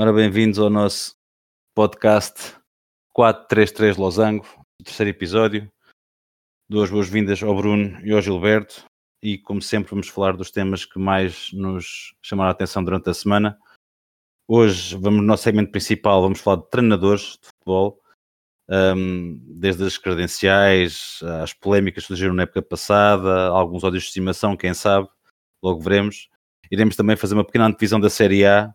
Ora, bem-vindos ao nosso podcast 433 Losango, terceiro episódio. Dou as boas-vindas ao Bruno e ao Gilberto e, como sempre, vamos falar dos temas que mais nos chamaram a atenção durante a semana. Hoje, vamos no nosso segmento principal, vamos falar de treinadores de futebol, um, desde as credenciais, às polémicas que surgiram na época passada, alguns ódios de estimação, quem sabe, logo veremos. Iremos também fazer uma pequena antevisão da Série A,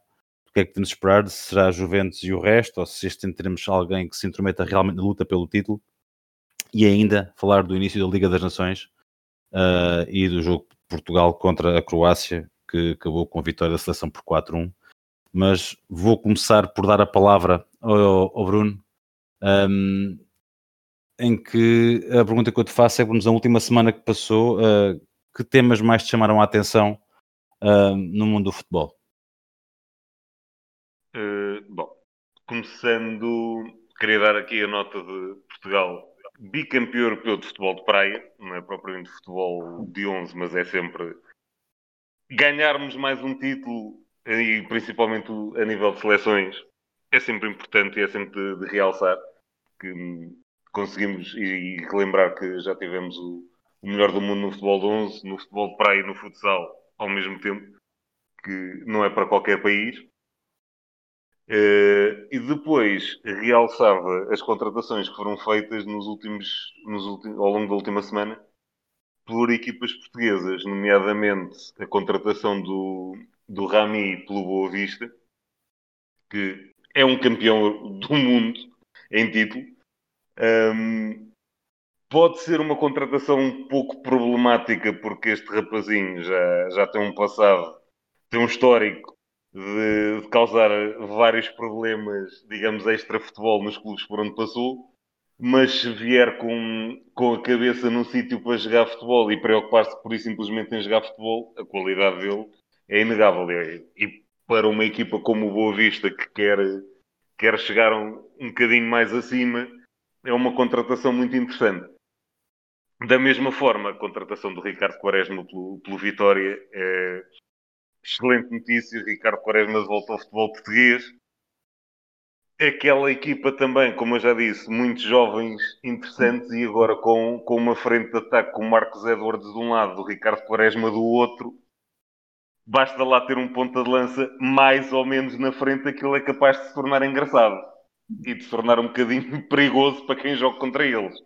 que é que podemos esperar, se será a Juventus e o resto, ou se este ano teremos alguém que se intrometa realmente na luta pelo título, e ainda falar do início da Liga das Nações uh, e do jogo de Portugal contra a Croácia, que acabou com a vitória da seleção por 4-1. Mas vou começar por dar a palavra ao, ao Bruno, um, em que a pergunta que eu te faço é, Bruno, na última semana que passou, uh, que temas mais te chamaram a atenção uh, no mundo do futebol? Bom, começando, queria dar aqui a nota de Portugal bicampeão europeu de futebol de praia, não é propriamente futebol de 11, mas é sempre ganharmos mais um título e principalmente a nível de seleções é sempre importante e é sempre de, de realçar que conseguimos e, e, relembrar que já tivemos o, o, melhor do mundo no futebol de 11, no futebol de praia e no futsal ao mesmo tempo, que não é para qualquer país. Uh, e depois realçava as contratações que foram feitas nos últimos, nos últimos, ao longo da última semana por equipas portuguesas, nomeadamente a contratação do, do Rami pelo Boa Vista, que é um campeão do mundo em título. Um, pode ser uma contratação um pouco problemática, porque este rapazinho já, já tem um passado, tem um histórico de, de causar vários problemas, digamos, extra-futebol nos clubes por onde passou. Mas se vier com, com a cabeça num sítio para jogar futebol e preocupar-se por isso simplesmente em jogar futebol, a qualidade dele é inegável. E para uma equipa como o Boa Vista, que quer, quer chegar um, um bocadinho mais acima, é uma contratação muito interessante. Da mesma forma, a contratação do Ricardo Quaresma pelo, pelo Vitória é excelente notícia. Ricardo Quaresma volta ao futebol português. Aquela equipa também, como eu já disse, muitos jovens interessantes e agora com, com uma frente de ataque com Marcos Edwards de um lado, o Ricardo Quaresma do outro, basta lá ter um ponta de lança mais ou menos na frente, aquilo é capaz de se tornar engraçado e de se tornar um bocadinho perigoso para quem joga contra eles.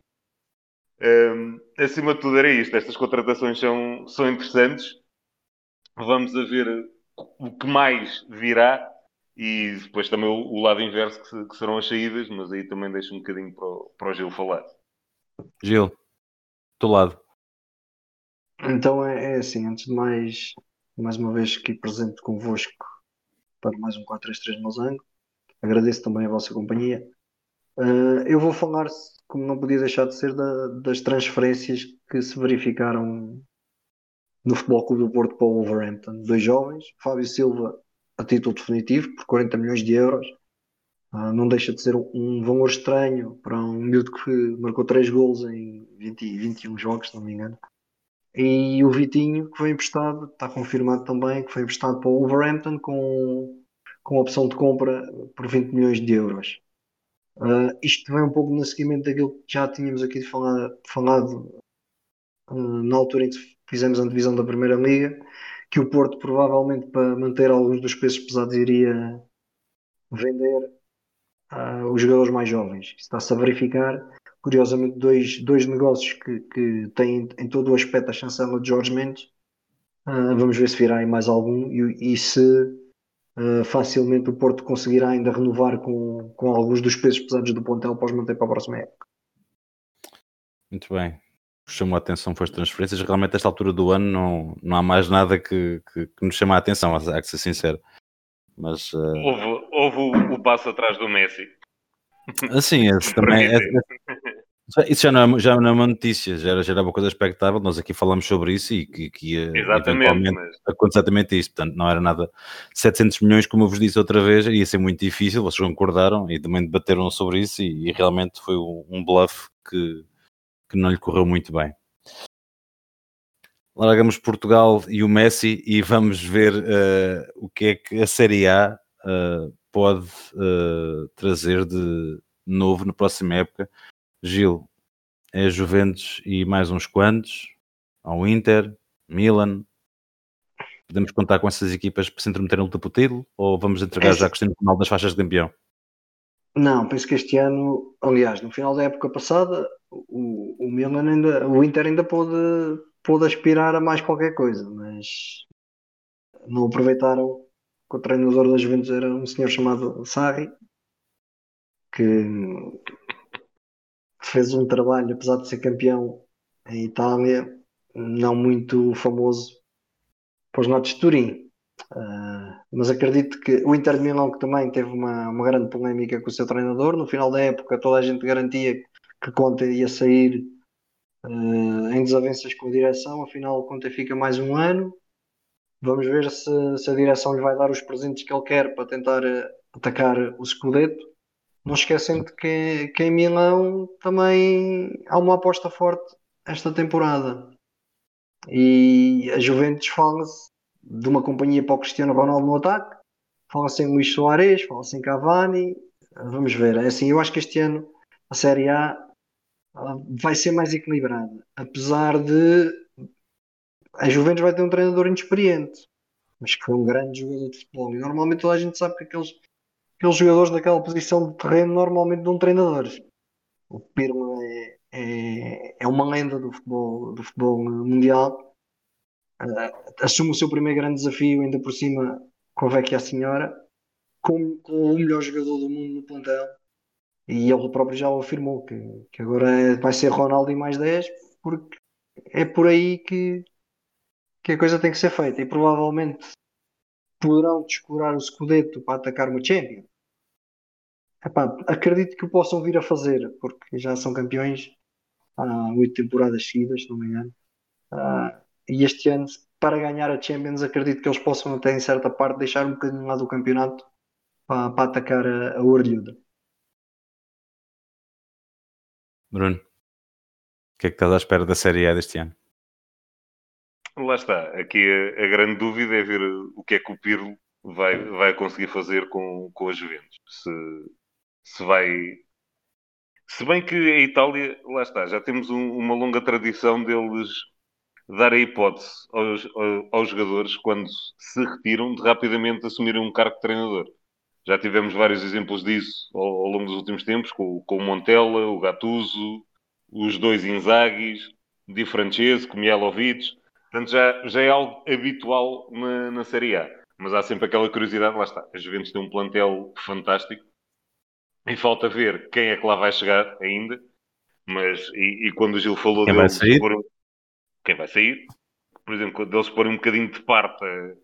Um, acima de tudo era isto. Estas contratações são, são interessantes. Vamos a ver o que mais virá e depois também o, lado inverso que, que, serão as saídas, mas aí também deixo um bocadinho para o, para o Gil falar. Gil, do lado. Então é, é, assim, antes de mais, mais uma vez aqui presente convosco para mais um 433 Mosango. Agradeço também a vossa companhia. Uh, eu vou falar, como não podia deixar de ser, da, das transferências que se verificaram no Futebol Clube do Porto para o Wolverhampton. Dois jovens, Fábio Silva a título definitivo, por 40 milhões de euros. Uh, não deixa de ser um, valor estranho para um miúdo que marcou 3 gols em 20, 21 jogos, se não me engano. E o Vitinho, que foi emprestado, está confirmado também, que foi emprestado para o Wolverhampton com, com opção de compra por 20 milhões de euros. Uh, isto vem um pouco no seguimento daquilo que já tínhamos aqui falado, falado na altura em que fizemos a divisão da Primeira Liga, que o Porto provavelmente para manter alguns dos pesos pesados iria vender uh, os jogadores mais jovens. Está-se a verificar, curiosamente, dois, dois negócios que, que têm em todo o aspecto a chancela de Jorge Mendes. vamos ver se virá aí mais algum e, e se Uh, facilmente o Porto conseguirá ainda renovar com, com alguns dos pesos pesados do pontel para os manter para a próxima época. Muito bem. Chamou a atenção foi as transferências. Realmente, a esta altura do ano, não, não há mais nada que, que, que nos chama a atenção, há que ser sincero. Mas, uh... houve, houve o, o, passo atrás do Messi. Assim, esse também. É, isso já não, é, já não é uma notícia, já era, já era uma coisa expectável. Nós aqui falamos sobre isso e que, que ia exatamente, mas... acontecer exatamente isso. Portanto, não era nada. 700 milhões, como eu vos disse outra vez, ia ser muito difícil. Vocês concordaram e também debateram sobre isso. E, e realmente foi um bluff que, que não lhe correu muito bem. Largamos Portugal e o Messi e vamos ver uh, o que é que a Série A uh, pode uh, trazer de novo na próxima época. Gil, é Juventus e mais uns quantos, ao Inter, Milan. Podemos contar com essas equipas para se intrometerem no luta pelo título ou vamos entregar Esse... já Cristiano Ronaldo nas faixas de campeão? Não, penso que este ano, aliás, no final da época passada, o, o Milan ainda, o Inter ainda pôde, pôde aspirar a mais qualquer coisa, mas não aproveitaram que o treinador da Juventus era um senhor chamado Sarri, que fez um trabalho, apesar de ser campeão em Itália, não muito famoso para os notos de Turim. Uh, mas acredito que o Inter de Milão que também teve uma, uma grande polémica com o seu treinador. No final da época toda a gente garantia que Conte ia sair uh, em desavenças com a direção, afinal Conte fica mais um ano. Vamos ver se, se, a direção lhe vai dar os presentes que ele quer para tentar uh, atacar o Scudetto. Não esquecendo que, que em Milão também há uma aposta forte esta temporada. E a Juventus fala-se de uma companhia para o Cristiano Ronaldo no ataque, fala-se em Luís Soares, fala-se em Cavani. Vamos ver. É assim, eu acho que este ano a Série A vai ser mais equilibrada. Apesar de a Juventus vai ter um treinador inexperiente, mas que foi um grande jogador de futebol. E normalmente toda a gente sabe que aqueles, aqueles jogadores daquela posição de terreno normalmente dão treinadores. O Pirlo é, é, é uma lenda do futebol, do futebol mundial. Uh, assume o seu primeiro grande desafio, ainda por cima com a Vecchia Senhora, com, com o melhor jogador do mundo no plantel e ele próprio já o afirmou que, que agora é, vai ser Ronaldo e mais 10, porque é por aí que, que a coisa tem que ser feita. E provavelmente poderão descurar o Scudetto para atacar uma Champions. Epá, acredito que o possam vir a fazer, porque já são campeões há oito temporadas seguidas, se não me engano. Uh, e este ano, para ganhar a Champions, acredito que eles possam até em certa parte deixar um bocadinho lá do campeonato para, para atacar a, a Orlhuda. Bruno, o que é que estás à espera da Série A deste ano? Lá está. Aqui a, a, grande dúvida é ver o que é que o Pirlo vai, vai conseguir fazer com, com as Juventus. Se, se vai. Se bem que a Itália, lá está, já temos um, uma longa tradição deles dar a hipótese aos, aos, jogadores, quando se retiram, de rapidamente assumirem um cargo de treinador. Já tivemos vários exemplos disso ao, ao longo dos últimos tempos, com, com o Montella, o Gattuso, os dois Inzagis, Di Francesco, Mielovic. Portanto, já, já é algo habitual na, na Série A. Mas há sempre aquela curiosidade, lá está. A Juventus tem um plantel fantástico e falta ver quem é que lá vai chegar ainda. Mas, e, e quando o Gil falou quem deles, vai sair? Por, quem vai sair? Por exemplo, quando eles porem um bocadinho de parte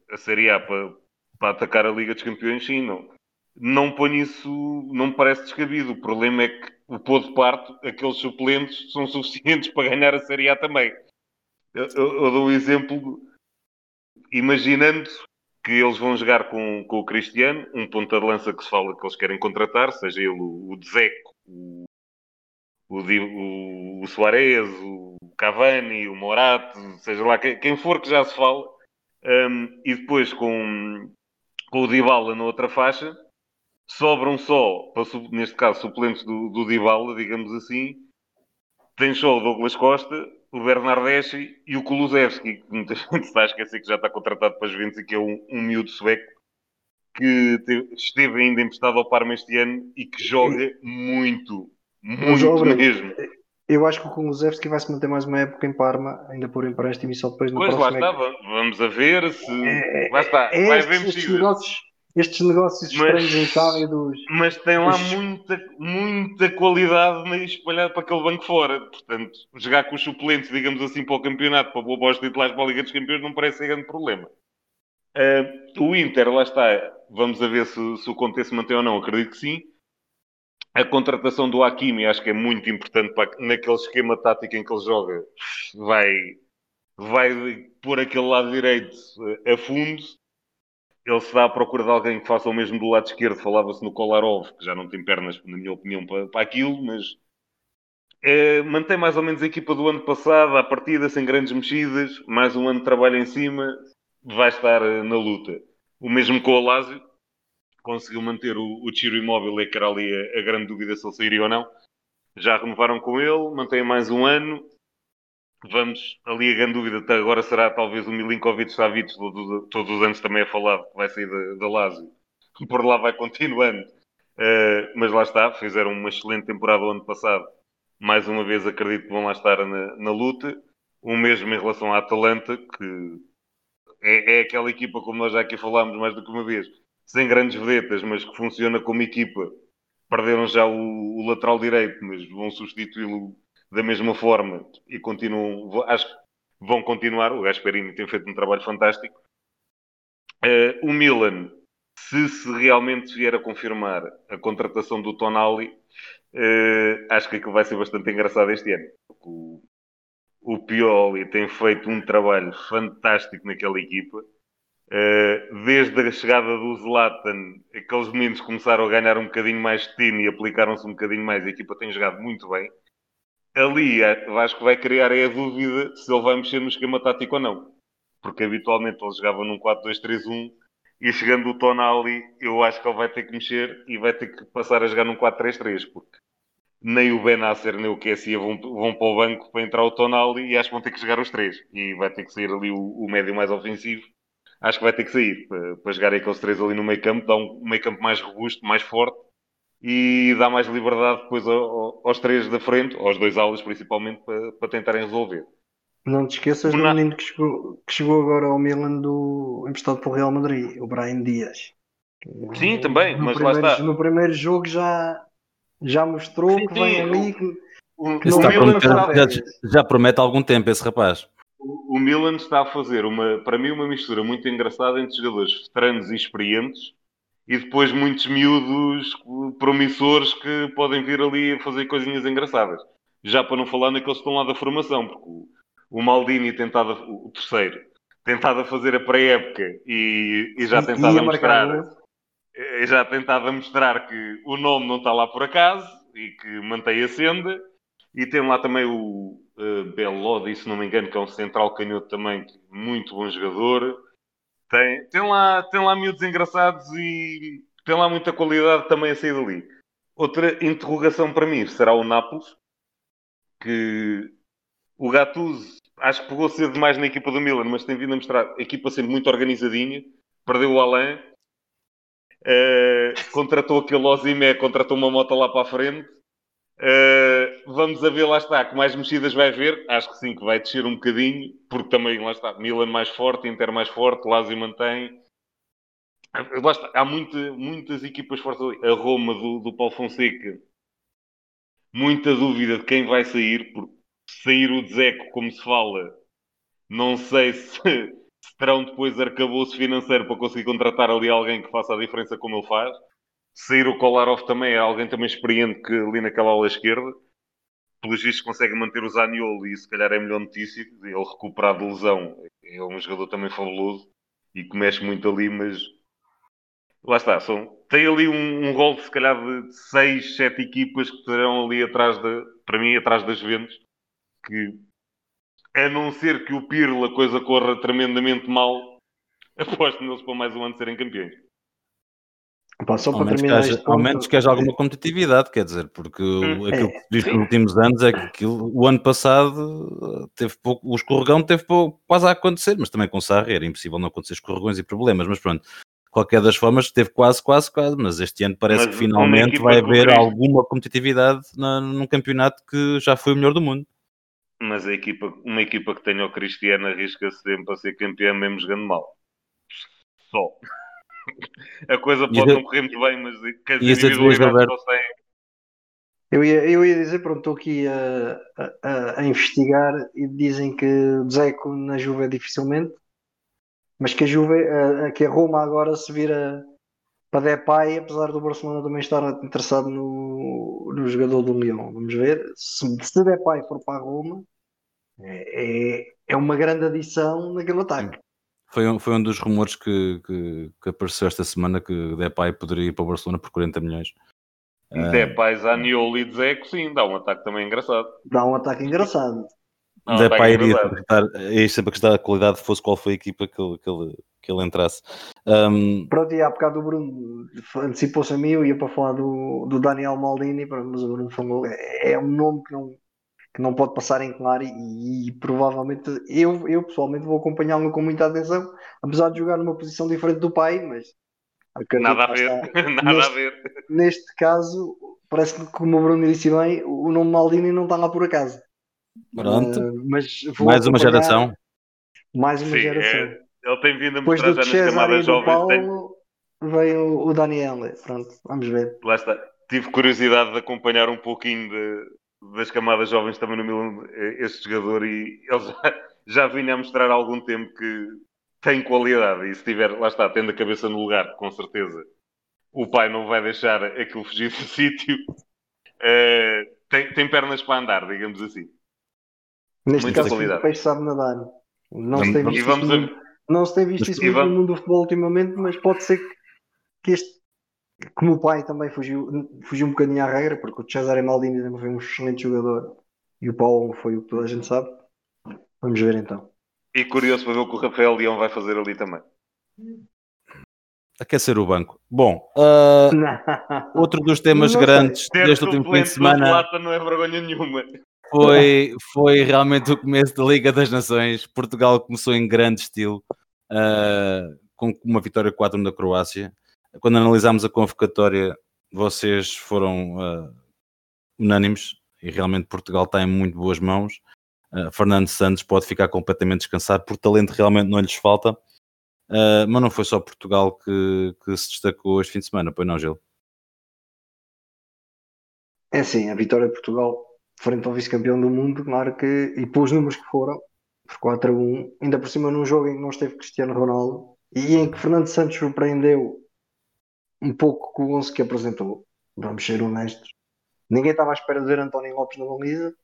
a, Série A para, para atacar a Liga dos Campeões, sim, não não ponho isso, não me parece descabido. O problema é que o pôr de parto, aqueles suplentes são suficientes para ganhar a Série A também. Eu, eu, eu dou um exemplo, imaginando que eles vão jogar com, com o Cristiano, um ponta de lança que se fala que eles querem contratar, seja ele o, o, o, o, o Soares, o Cavani, o Morato, seja lá quem, for que já se fala, um, e depois com, com o Dybala na outra faixa, sobram só, neste caso, suplentes do, do Dybala, digamos assim, tem só o Douglas Costa, o Bernardeschi e o Kulusevski, que muita gente está a esquecer que já está contratado para as Juventus e que é um, um miúdo sueco que esteve ainda emprestado ao Parma este ano e que joga muito, muito mesmo. Eu acho que o Kulusevski vai se manter mais uma época em Parma, ainda por empréstimo e só depois no pois próximo... Pois lá está, vamos a ver se... É, lá está, é vai haver mexidas estes negócios estranhos em Itália dos. Mas tem lá dos... muita, muita qualidade espalhada para aquele banco fora. Portanto, jogar com os suplentes, digamos assim, para o campeonato, para o boas titulares para a Liga dos Campeões, não parece ser grande problema. Uh, o Inter, lá está, vamos a ver se, se o Conte se mantém ou não, acredito que sim. A contratação do Hakimi acho que é muito importante para, naquele esquema tático em que ele joga. Vai, vai pôr aquele lado direito a fundo ele se dá à procura de alguém que faça o mesmo do lado esquerdo. Falava-se no Kolarov, que já não tem pernas, na minha opinião, para, para aquilo, mas é, mantém mais ou menos a equipa do ano passado, à partida, sem grandes mexidas, mais um ano de trabalho em cima, vai estar eh, na luta. O mesmo com o Lásio, conseguiu manter o, o Ciro Imóvel, que era ali a, a, grande dúvida se ele sairia ou não. Já renovaram com ele, mantém mais um ano. Vamos, ali a grande dúvida até agora será talvez o Milinkovic Savic, todos, todos os anos também é falado que vai sair da, da Lazio. Por lá vai continuando. Uh, mas lá está, fizeram uma excelente temporada o ano passado. Mais uma vez acredito que vão lá estar na, na luta. O mesmo em relação à Atalanta, que é, é, aquela equipa, como nós já aqui falámos mais do que uma vez, sem grandes vedetas, mas que funciona como equipa. Perderam já o, o lateral direito, mas vão substituí-lo da mesma forma e continuam, acho que vão continuar. O Gasperini tem feito um trabalho fantástico. Uh, o Milan, se se realmente vier a confirmar a contratação do Tonali, uh, acho que aquilo vai ser bastante engraçado este ano. O, o Pioli tem feito um trabalho fantástico naquela equipa. Uh, desde a chegada do Zlatan, aqueles meninos começaram a ganhar um bocadinho mais de time e aplicaram-se um bocadinho mais. A equipa tem jogado muito bem. Ali eh, acho que vai criar é a dúvida se ele vai mexer no esquema tático ou não. Porque habitualmente ele jogava num 4-2-3-1 e chegando o Tonali, eu acho que ele vai ter que mexer e vai ter que passar a jogar num 4-3-3, porque nem o Benasser nem o Kessia vão, vão para o banco para entrar o Tonali e acho que vão ter que jogar os três. E vai ter que sair ali o, o médio mais ofensivo. Acho que vai ter que sair para, para jogar aqueles três ali no meio campo, dar um meio campo mais robusto, mais forte e dá mais liberdade depois aos três da frente, aos dois aulas principalmente, para, para tentarem resolver. Não te esqueças do menino que chegou, que chegou agora ao Milan do emprestado pelo Real Madrid, o Brian Dias. Sim, também, no mas lá está. No primeiro jogo já, já mostrou sim, que vem sim, ali. Que, que o Milan está já, já, promete algum tempo esse rapaz. O, Milan está a fazer, uma, para mim, uma mistura muito engraçada entre jogadores veteranos e experientes e depois muitos miúdos promissores que podem vir ali a fazer coisinhas engraçadas. Já para não falar naqueles que estão lá da formação, porque o, o Maldini tentado, o terceiro, tentado a fazer a pré-época e, e, já tentado a mostrar já tentado a mostrar que o nome não está lá por acaso e que mantém a senda. E tem lá também o uh, Bellodi, se não me engano, que é um central canhoto também, muito bom jogador. Tem, tem, lá, tem lá miúdos engraçados e tem lá muita qualidade também a sair dali. Outra interrogação para mim será o Nápoles, que o Gattuso acho que pegou cedo demais na equipa do Milan, mas tem vindo a mostrar a equipa sendo muito organizadinha. Perdeu o Alain, uh, contratou aquele Ozimé, contratou uma moto lá para a frente Uh, vamos a ver, lá está, que mais mexidas vai haver. Acho que sim, que vai descer um bocadinho, porque também, lá está, Milan mais forte, Inter mais forte, Lazio mantém. Lá está, há muita, muitas equipas fortes ali. A Roma do, do Paulo Fonseca, muita dúvida de quem vai sair, porque sair o Zeco, como se fala, não sei se, se terão depois arcabouço financeiro para conseguir contratar ali alguém que faça a diferença como ele faz sair o Kolarov também é alguém também experiente que ali naquela ala esquerda. Pelos vistos consegue manter o Zaniolo e se calhar é a melhor notícia. Ele recuperar de lesão é um jogador também fabuloso e que mexe muito ali, mas lá está. São, tem ali um, um rol de se calhar de 6, 7 equipas que estarão ali atrás da, para mim, atrás das Juventus, que a não ser que o Pirlo a coisa corra tremendamente mal, aposto neles para mais um ano serem campeões. Pá, só para terminar que haja, ponto, ao menos que haja alguma competitividade, quer dizer, porque hum, aquilo que se diz nos últimos anos é que aquilo, o ano passado teve pouco, o escorregão teve pouco, quase a acontecer, mas também com o Sarri era impossível não acontecer escorregões e problemas, mas pronto, qualquer das formas teve quase, quase, quase, mas este ano parece mas que finalmente vai haver alguma competitividade na, num campeonato que já foi o melhor do mundo. Mas a equipa, uma equipa que tenha o Cristiano arrisca-se sempre a ser campeão mesmo jogando mal. Só a coisa pode não correr muito bem, mas que as individualidades conseguem. Eu ia, eu ia dizer, pronto, estou aqui a, a, a, investigar e dizem que Dzeko na Juve é dificilmente, mas que a Juve, a, que a Roma agora se vira para Depay, apesar do Barcelona também estar interessado no, no jogador do Leão. Vamos ver, se, se Depay for para a Roma, é, é, é uma grande adição naquele ataque. Foi um, foi um dos rumores que, que, que apareceu esta semana que Depay poderia ir para o Barcelona por 40 milhões. Uh, Depay, Zaniolo e Dzeko, sim, dá um ataque também engraçado. Dá um ataque engraçado. Não, da Pai iria engraçado. sempre acrescentar- iria sempre acrescentar a qualidade, fosse qual foi a equipa que ele, que ele, que ele entrasse. Um, Pronto, e há bocado o Bruno antecipou-se a mim, eu ia para falar do, do Daniel Maldini, mas o Bruno falou, é, é um nome que não, que não pode passar em claro e, e provavelmente eu, eu pessoalmente vou acompanhá-lo com muita atenção, apesar de jogar numa posição diferente do pai, mas Nada a ver. está. Nada a Neste- ver. Neste caso, parece que como o Bruno disse bem, o nome Maldini não está lá por acaso. pronto, Uh, mas vou mais uma geração. Mais uma Sim, geração. é- Ele tem vindo a Depois mostrar do já nas e camadas do jovens. tem- Paulo, veio o Daniel. Pronto, vamos ver. Lá está. Tive curiosidade de acompanhar um pouquinho de- das camadas jovens também no Milan, eh, este jogador, e ele já, já vinha a mostrar há algum tempo que tem qualidade. E se tiver, lá está, tendo a cabeça no lugar, com certeza, o pai não vai deixar aquilo fugir do sítio. Eh, tem, tem pernas para andar, digamos assim. Neste Muita caso, qualidade. o peixe sabe nadar. Não se tem visto, isso, a- não se tem visto isso vamos- no mundo do futebol ultimamente, mas pode ser que, que este, como o pai também fugiu, fugiu um bocadinho à regra, porque o Cesare Maldini também foi um excelente jogador e o Paulo foi o que toda a gente sabe. Vamos ver então. E curioso para ver o que o Rafael Leão vai fazer ali também. Aquecer o banco. Bom, uh, outro dos temas grandes deste último fim de semana não é vergonha nenhuma. foi, foi realmente o começo da Liga das Nações. Portugal começou em grande estilo, uh, com uma vitória 4 na Croácia. Quando analisámos a convocatória, vocês foram uh, unânimes e realmente Portugal está em muito boas mãos. Uh, Fernando Santos pode ficar completamente descansado, por talento realmente não lhes falta. Uh, mas não foi só Portugal que, que se destacou este fim de semana, pois não, Gil? É assim, a vitória de Portugal frente ao vice-campeão do mundo, claro que, e pelos números que foram, por 4 a 1, ainda por cima num jogo em que não esteve Cristiano Ronaldo e em que Fernando Santos surpreendeu um pouco com o 11 que apresentou. Vamos ser honestos. Ninguém estava à espera de ver António Lopes na baliza.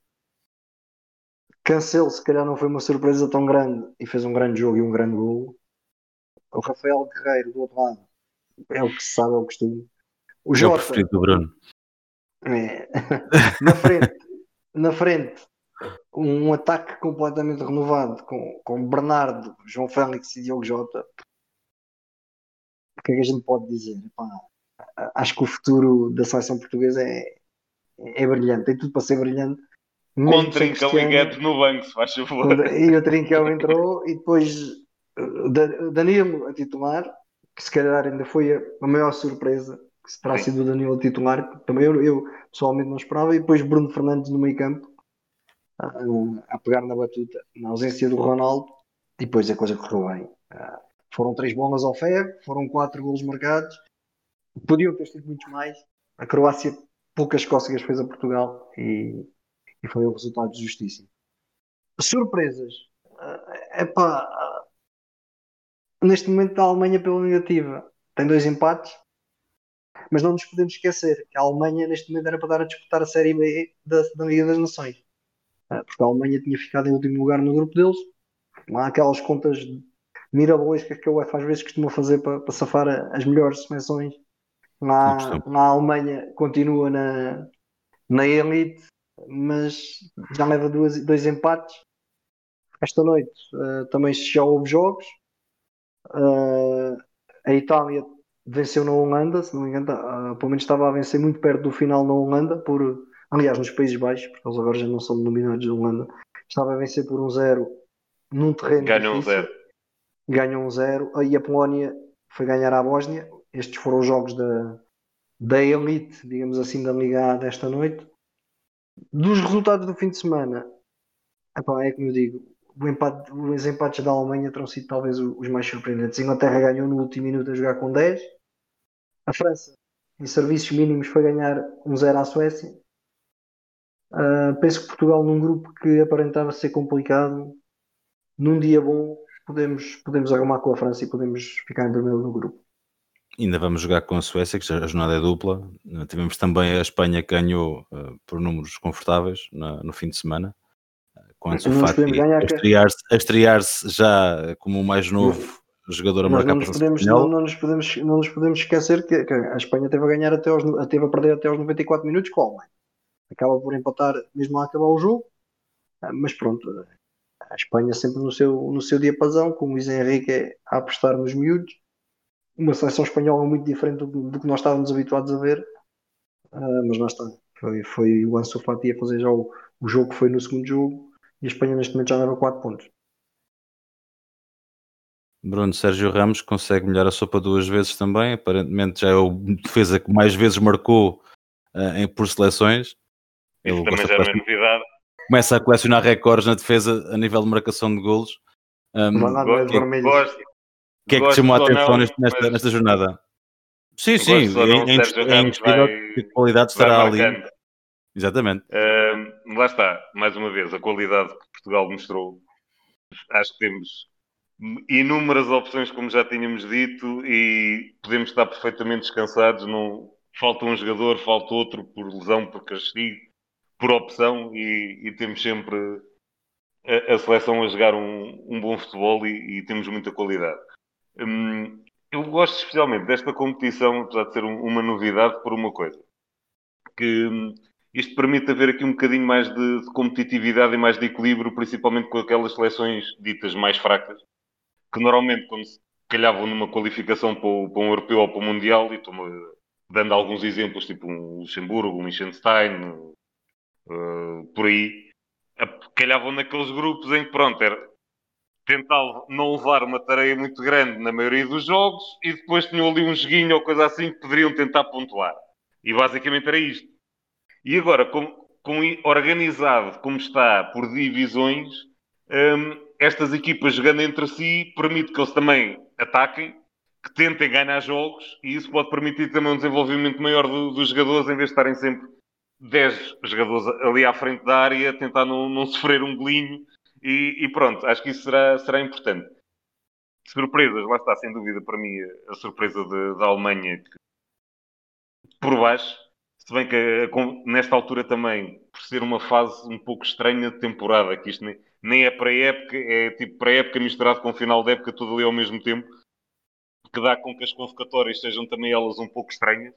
Cancelo, se calhar, não foi uma surpresa tão grande e fez um grande jogo e um grande gol. O Rafael Guerreiro, do outro lado, é o que se sabe, é o costume. O É o Jota, preferido do Bruno. é. na frente, na frente, um ataque completamente renovado com, com Bernardo, João Félix e Diogo Jota. O que é que a gente pode dizer? Epá, acho que o futuro da seleção portuguesa é, é brilhante, tem tudo para ser brilhante. Com Trincão e. Guedes no banco, se faz favor. E o Trincão entrou e depois Da- Danilo a titular, que se calhar ainda foi a, maior surpresa, que se terá sido o Danilo a titular, que também eu, eu pessoalmente não esperava, e depois Bruno Fernandes no meio campo a, a pegar na batuta, na ausência do Ronaldo, e depois a coisa correu bem. Foram três bolas ao ferro, foram quatro golos marcados, podiam ter sido muitos mais. A Croácia poucas cócegas fez a Portugal e, e foi o resultado justiça. Surpresas. É epá, neste momento a Alemanha pela negativa tem dois empates, mas não nos podemos esquecer que a Alemanha neste momento era para dar a disputar a Série B da, da Liga das Nações. Ah, Porque a Alemanha tinha ficado em último lugar no grupo deles. Há aquelas contas mirabolescas que a UEFA às vezes costuma fazer para, para safar as melhores seleções. Na, Alemanha continua na, na elite, mas já leva duas, dois empates. Esta noite ah, também já houve jogos. Ah, a Itália venceu na Holanda, se não me engano, ah, pelo menos estava a vencer muito perto do final na Holanda, por, aliás, nos Países Baixos, porque eles agora já não são denominados de Holanda. Estava a vencer por um zero num terreno Ganham um zero. Ganham um zero. Aí a Polónia foi ganhar à Bósnia. Estes foram os jogos da, da elite, digamos assim, da Liga A desta noite. Dos resultados do fim de semana, epá, é como eu digo, empate- os empates da Alemanha terão sido talvez os mais surpreendentes. A Inglaterra ganhou no último minuto a jogar com 10. A França, em serviços mínimos, foi ganhar um 0 à Suécia. Ah, penso que Portugal, num grupo que aparentava ser complicado, num dia bom, podemos, podemos arrumar com a França e podemos ficar em primeiro no grupo. Ainda vamos jogar com a Suécia, que já a jornada é dupla. Uh, Tivemos também a Espanha que ganhou uh, por números confortáveis na- no fim de semana. Ansu Não nos Fati a estrear-se a estrear-se já como o mais novo jogador a marcar não nos, podemos, não, não nos podemos, não nos podemos esquecer que, que a Espanha teve a ganhar até aos, teve a perder até aos 94 minutos com a Alemanha. Acaba por empatar mesmo a acabar o jogo. Mas pronto, a Espanha sempre no seu, no seu diapasão, com o Luís Henrique a apostar nos miúdos. Uma seleção espanhola muito diferente do, do que nós estávamos habituados a ver. Uh, mas lá está. Foi, foi o Ansu Fati a fazer já o, o jogo que foi no segundo jogo e a Espanha neste momento já leva 4 pontos. Bruno Sérgio Ramos consegue melhor a sopa duas vezes também. Aparentemente já é o defesa que mais vezes marcou uh, em, por seleções. Isso também já é uma novidade. Começa a colecionar recordes na defesa a nível de marcação de golos. Um, gosto, que, gosto, que é que te chamou a atenção nesta, mas... nesta jornada? Sim, sim, é, é indiscutível que a qualidade estará ali. Exatamente. Uh, lá está, mais uma vez, a qualidade que Portugal mostrou. Acho que temos inúmeras opções, como já tínhamos dito, e podemos estar perfeitamente descansados. Não falta um jogador, falta outro por lesão, por castigo, por opção, e, e temos sempre a, a, seleção a jogar um, um bom futebol e, e, temos muita qualidade. Hum, eu gosto especialmente desta competição, apesar de ser um, uma novidade, por uma coisa. Que hum, isto permite haver aqui um bocadinho mais de, de, competitividade e mais de equilíbrio, principalmente com aquelas seleções ditas mais fracas, que normalmente, quando se calhavam numa qualificação para, o, para um europeu ou para o mundial, e estou dando alguns exemplos, tipo um Luxemburgo, um Liechtenstein, uh, por aí, calhavam naqueles grupos em que, pronto, era tentar não levar uma tarefa muito grande na maioria dos jogos e depois tinham ali um joguinho ou coisa assim que poderiam tentar pontuar. E basicamente era isto. E agora, como, como organizado como está por divisões, um, estas equipas jogando entre si permite que eles também ataquem, que tentem ganhar jogos e isso pode permitir também um desenvolvimento maior do, dos jogadores em vez de estarem sempre 10 jogadores ali à frente da área, tentar não, não sofrer um golinho e, e, pronto, acho que isso será, será importante. Surpresas, lá está, sem dúvida, para mim, a surpresa de, da Alemanha, que, por baixo, se bem que nesta altura também, por ser uma fase um pouco estranha de temporada, que isto nem, nem é para época, é tipo para época misturado com o final da época, tudo ali ao mesmo tempo, que dá com que as convocatórias sejam também elas um pouco estranhas.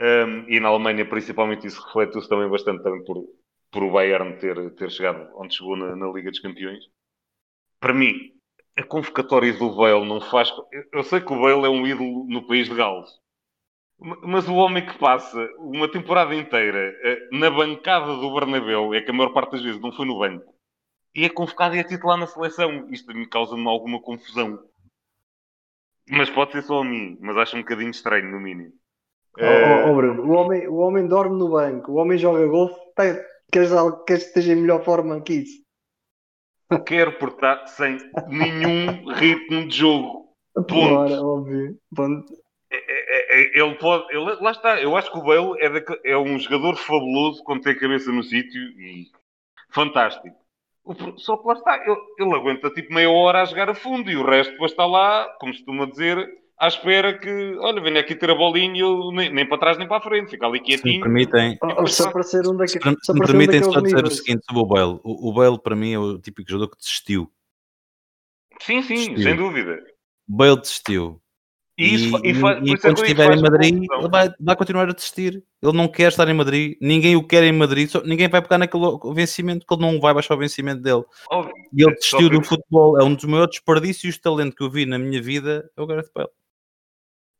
Um, e na Alemanha, principalmente, isso reflete-se também bastante também por, por o Bayern ter, ter chegado onde chegou na, na Liga dos Campeões. Para mim, a convocatória do Bale não faz. Eu sei que o Bale é um ídolo no país de Gales, mas o homem que passa uma temporada inteira eh, na bancada do Bernabéu, é que a maior parte das vezes não foi no banco, e é convocado e é titular na seleção. Isto me causa-me alguma confusão. Mas pode ser só a mim, mas acho um bocadinho estranho, no mínimo. Oh, oh, oh Bruno, o homem, o homem dorme no banco, o homem joga golfe, tá, queres, queres que esteja em melhor forma que isso? Quero porque está sem nenhum ritmo de jogo. Ponto. Claro, óbvio. Ponto. É, é, é, ele pode. Ele, lá está. Eu acho que o Bale é, é um jogador fabuloso quando tem a cabeça no sítio e fantástico. Só que lá está, ele, ele, aguenta tipo meia hora a jogar a fundo e o resto depois está lá, como costuma dizer, à espera que, olha, venha aqui ter a bolinha e eu nem, nem, para trás nem para a frente, fica ali quietinho. Se me permitem, oh, só para ser um daqueles. Se me permitem só dizer o seguinte sobre o Bale: o, o Bale para mim é o típico jogador que desistiu. Sim, sim, desistiu. sem dúvida. O Bale desistiu. E, isso, e, e, e quando estiver em Madrid, ele vai, vai, continuar a desistir. Ele não quer estar em Madrid, ninguém o quer em Madrid, só, ninguém vai pegar naquele vencimento, que ele não vai baixar o vencimento dele. Óbvio. E ele desistiu do futebol. É um dos maiores desperdícios de talento que eu vi na minha vida, é o Gareth Bale.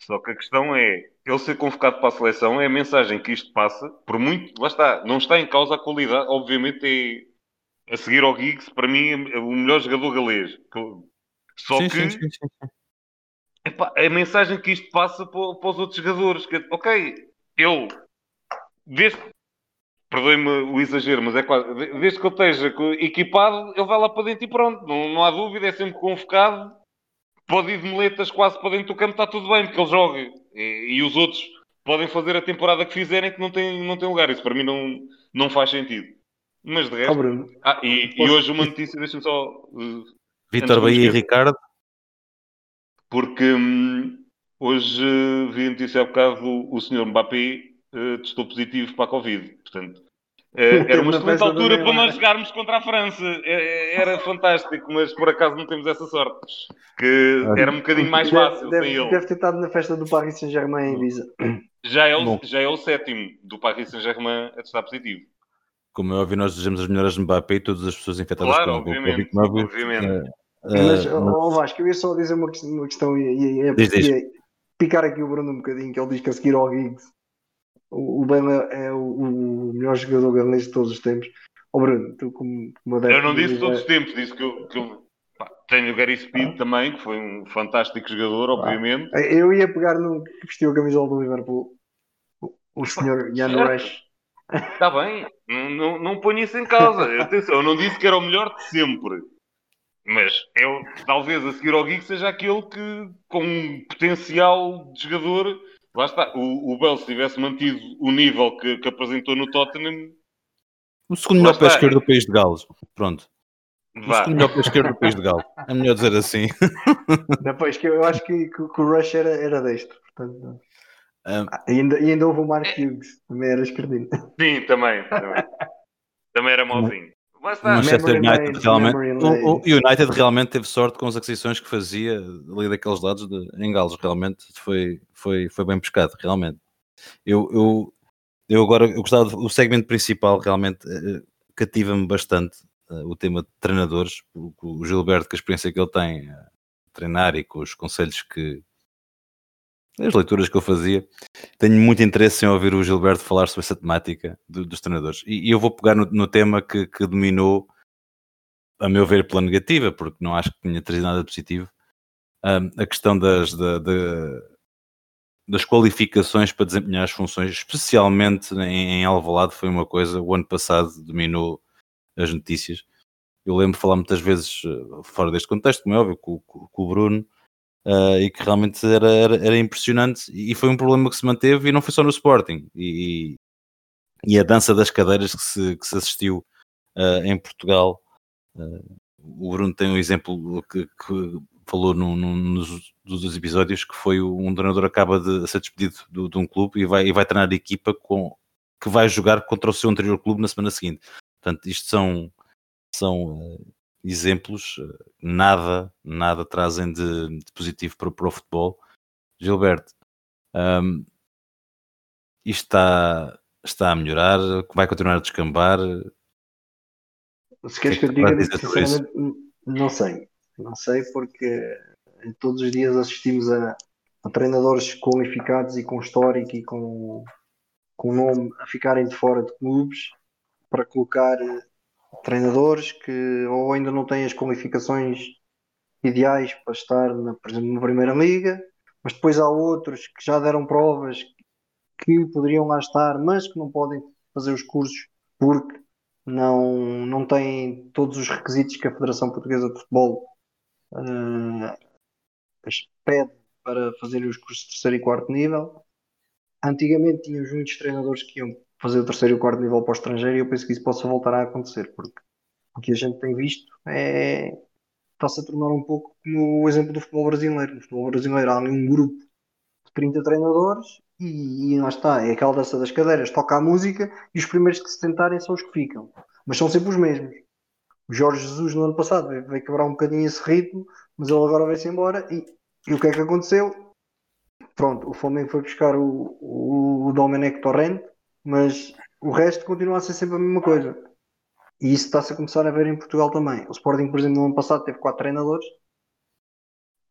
Só que a questão é, ele ser convocado para a seleção é a mensagem que isto passa, por muito, lá está, não está em causa a qualidade, obviamente é a seguir ao Giggs, para mim é o melhor jogador galês. Só sim, que sim, sim, Epá, a mensagem que isto passa para, para os outros jogadores, que ok, eu desde perdoe-me o exagero, mas é quase desde que eu esteja equipado, ele vai lá para dentro e pronto, não, não há dúvida, é sempre convocado, pode ir de moletas quase para dentro do campo, está tudo bem, porque ele joga e, e, os outros podem fazer a temporada que fizerem que não tem, não tem lugar, isso para mim não, não faz sentido. Mas de resto. Oh, ah, e, e, hoje uma notícia, deixa-me só. Uh, Vitor Bahia e Ricardo porque hum, hoje uh, vi a notícia há bocado o, o senhor Mbappé uh, testou positivo para a Covid. Portanto, era uma excelente altura para nós jogarmos contra a França. Era fantástico, mas por acaso não temos essa sorte. Que era um bocadinho mais fácil deve, sem ele. Deve ter estado na festa do Paris Saint-Germain em Ibiza. Já é, o, já é o sétimo do Paris Saint-Germain a testar positivo. como é óbvio, nós desejamos as melhoras de Mbappé e todas as pessoas infectadas Claro, com, o obviamente, Covid-19. obviamente. eh, Mas, eh, ó Vasco, eu ia só dizer uma, questão- uma questão e, e, e, Diz, diz. e picar aqui o Bruno um bocadinho, que ele diz que a seguir ao Giggs o, Bale é o, o melhor jogador ganês de todos os tempos. Ó Bruno, tu como, como Eu não disse todos os tempos, disse que eu, que eu- pá, tenho o Gary Speed também, que foi um fantástico jogador, obviamente. Eu ia pegar no que vestiu a camisola do Liverpool, o, o senhor Jan. Rush. Está bem, não, não, não ponho isso em causa. Atenção, eu não disse que era o melhor de sempre. Mas eu, talvez a seguir ao Gig seja aquele que, com um potencial de jogador, lá está. O, o Bell, se tivesse mantido o nível que, que apresentou no Tottenham, o segundo melhor pé esquerdo do país de Gales. Pronto. O vá. segundo melhor pé esquerdo do país de Gales. É melhor dizer assim. Depois que eu, acho que, que- que o Rush era, era destro. Portanto, Ah, Ah, e ainda, ainda houve o Mark Hughes, também era esquerdino. Sim, também. Também, também era mauzinho. Lá o. Manchester United lane, realmente. O, o. United realmente teve sorte com as aquisições que fazia ali daqueles lados de, em Gales. Realmente foi, foi, foi bem pescado, realmente. Eu, eu, eu agora eu gostava de- o segmento principal realmente eh, cativa-me bastante eh, o tema de treinadores, o, o Gilberto, com a experiência que ele tem a treinar e com os conselhos que as leituras que eu fazia, tenho muito interesse em ouvir o Gilberto falar sobre essa temática do- dos treinadores. E, e eu vou pegar no, no tema que, que dominou, a meu ver, pela negativa, porque não acho que tenha trazido nada positivo, hum, a questão das, da- da- das qualificações para desempenhar as funções, especialmente em, em Alvalade, foi uma coisa, o ano passado dominou as notícias. Eu lembro de falar muitas vezes, eh, fora deste contexto, como é óbvio, com, com- com o Bruno, Uh, e que realmente era, era, era impressionante. E foi um problema que se manteve e não foi só no Sporting. E, e a dança das cadeiras que se, que se assistiu uh, em Portugal. Uh, o Bruno tem um exemplo que, que falou num, nos, dos episódios que foi um treinador acaba de ser despedido do, de um clube e vai, e vai treinar a equipa com, que vai jogar contra o seu anterior clube na semana seguinte. Portanto isto são são exemplos, nada, nada trazem de, de positivo para, para, o futebol. Gilberto, um, isto está, está a melhorar, vai continuar a descambar. Se queres que eu diga, sinceramente, não sei. Não sei porque todos os dias assistimos a, a treinadores qualificados e com histórico e com, com nome a ficarem de fora de clubes para colocar treinadores que ou ainda não têm as qualificações ideais para estar, na, por exemplo, na Primeira Liga, mas depois há outros que já deram provas que poderiam lá estar, mas que não podem fazer os cursos porque não, não têm todos os requisitos que a Federação Portuguesa de Futebol uh, pede para fazerem os cursos de terceiro e quarto nível. Antigamente tínhamos muitos treinadores que iam fazer o terceiro e o quarto nível para o estrangeiro e eu penso que isso possa voltar a acontecer, porque o que a gente tem visto é está-se a tornar um pouco como o exemplo do futebol brasileiro. No futebol brasileiro há ali um grupo de 30 treinadores e, e lá está, é aquela dança das cadeiras, toca a música e os primeiros que se tentarem são os que ficam, mas são sempre os mesmos. O Jorge Jesus no ano passado veio, veio quebrar um bocadinho esse ritmo, mas ele agora vai-se embora e, e o que é que aconteceu? Pronto, o Flamengo foi buscar o, o, o Domenech Torrente, mas o resto continua a ser sempre a mesma coisa. E isso está-se a começar a ver em Portugal também. O Sporting, por exemplo, no ano passado teve quatro treinadores,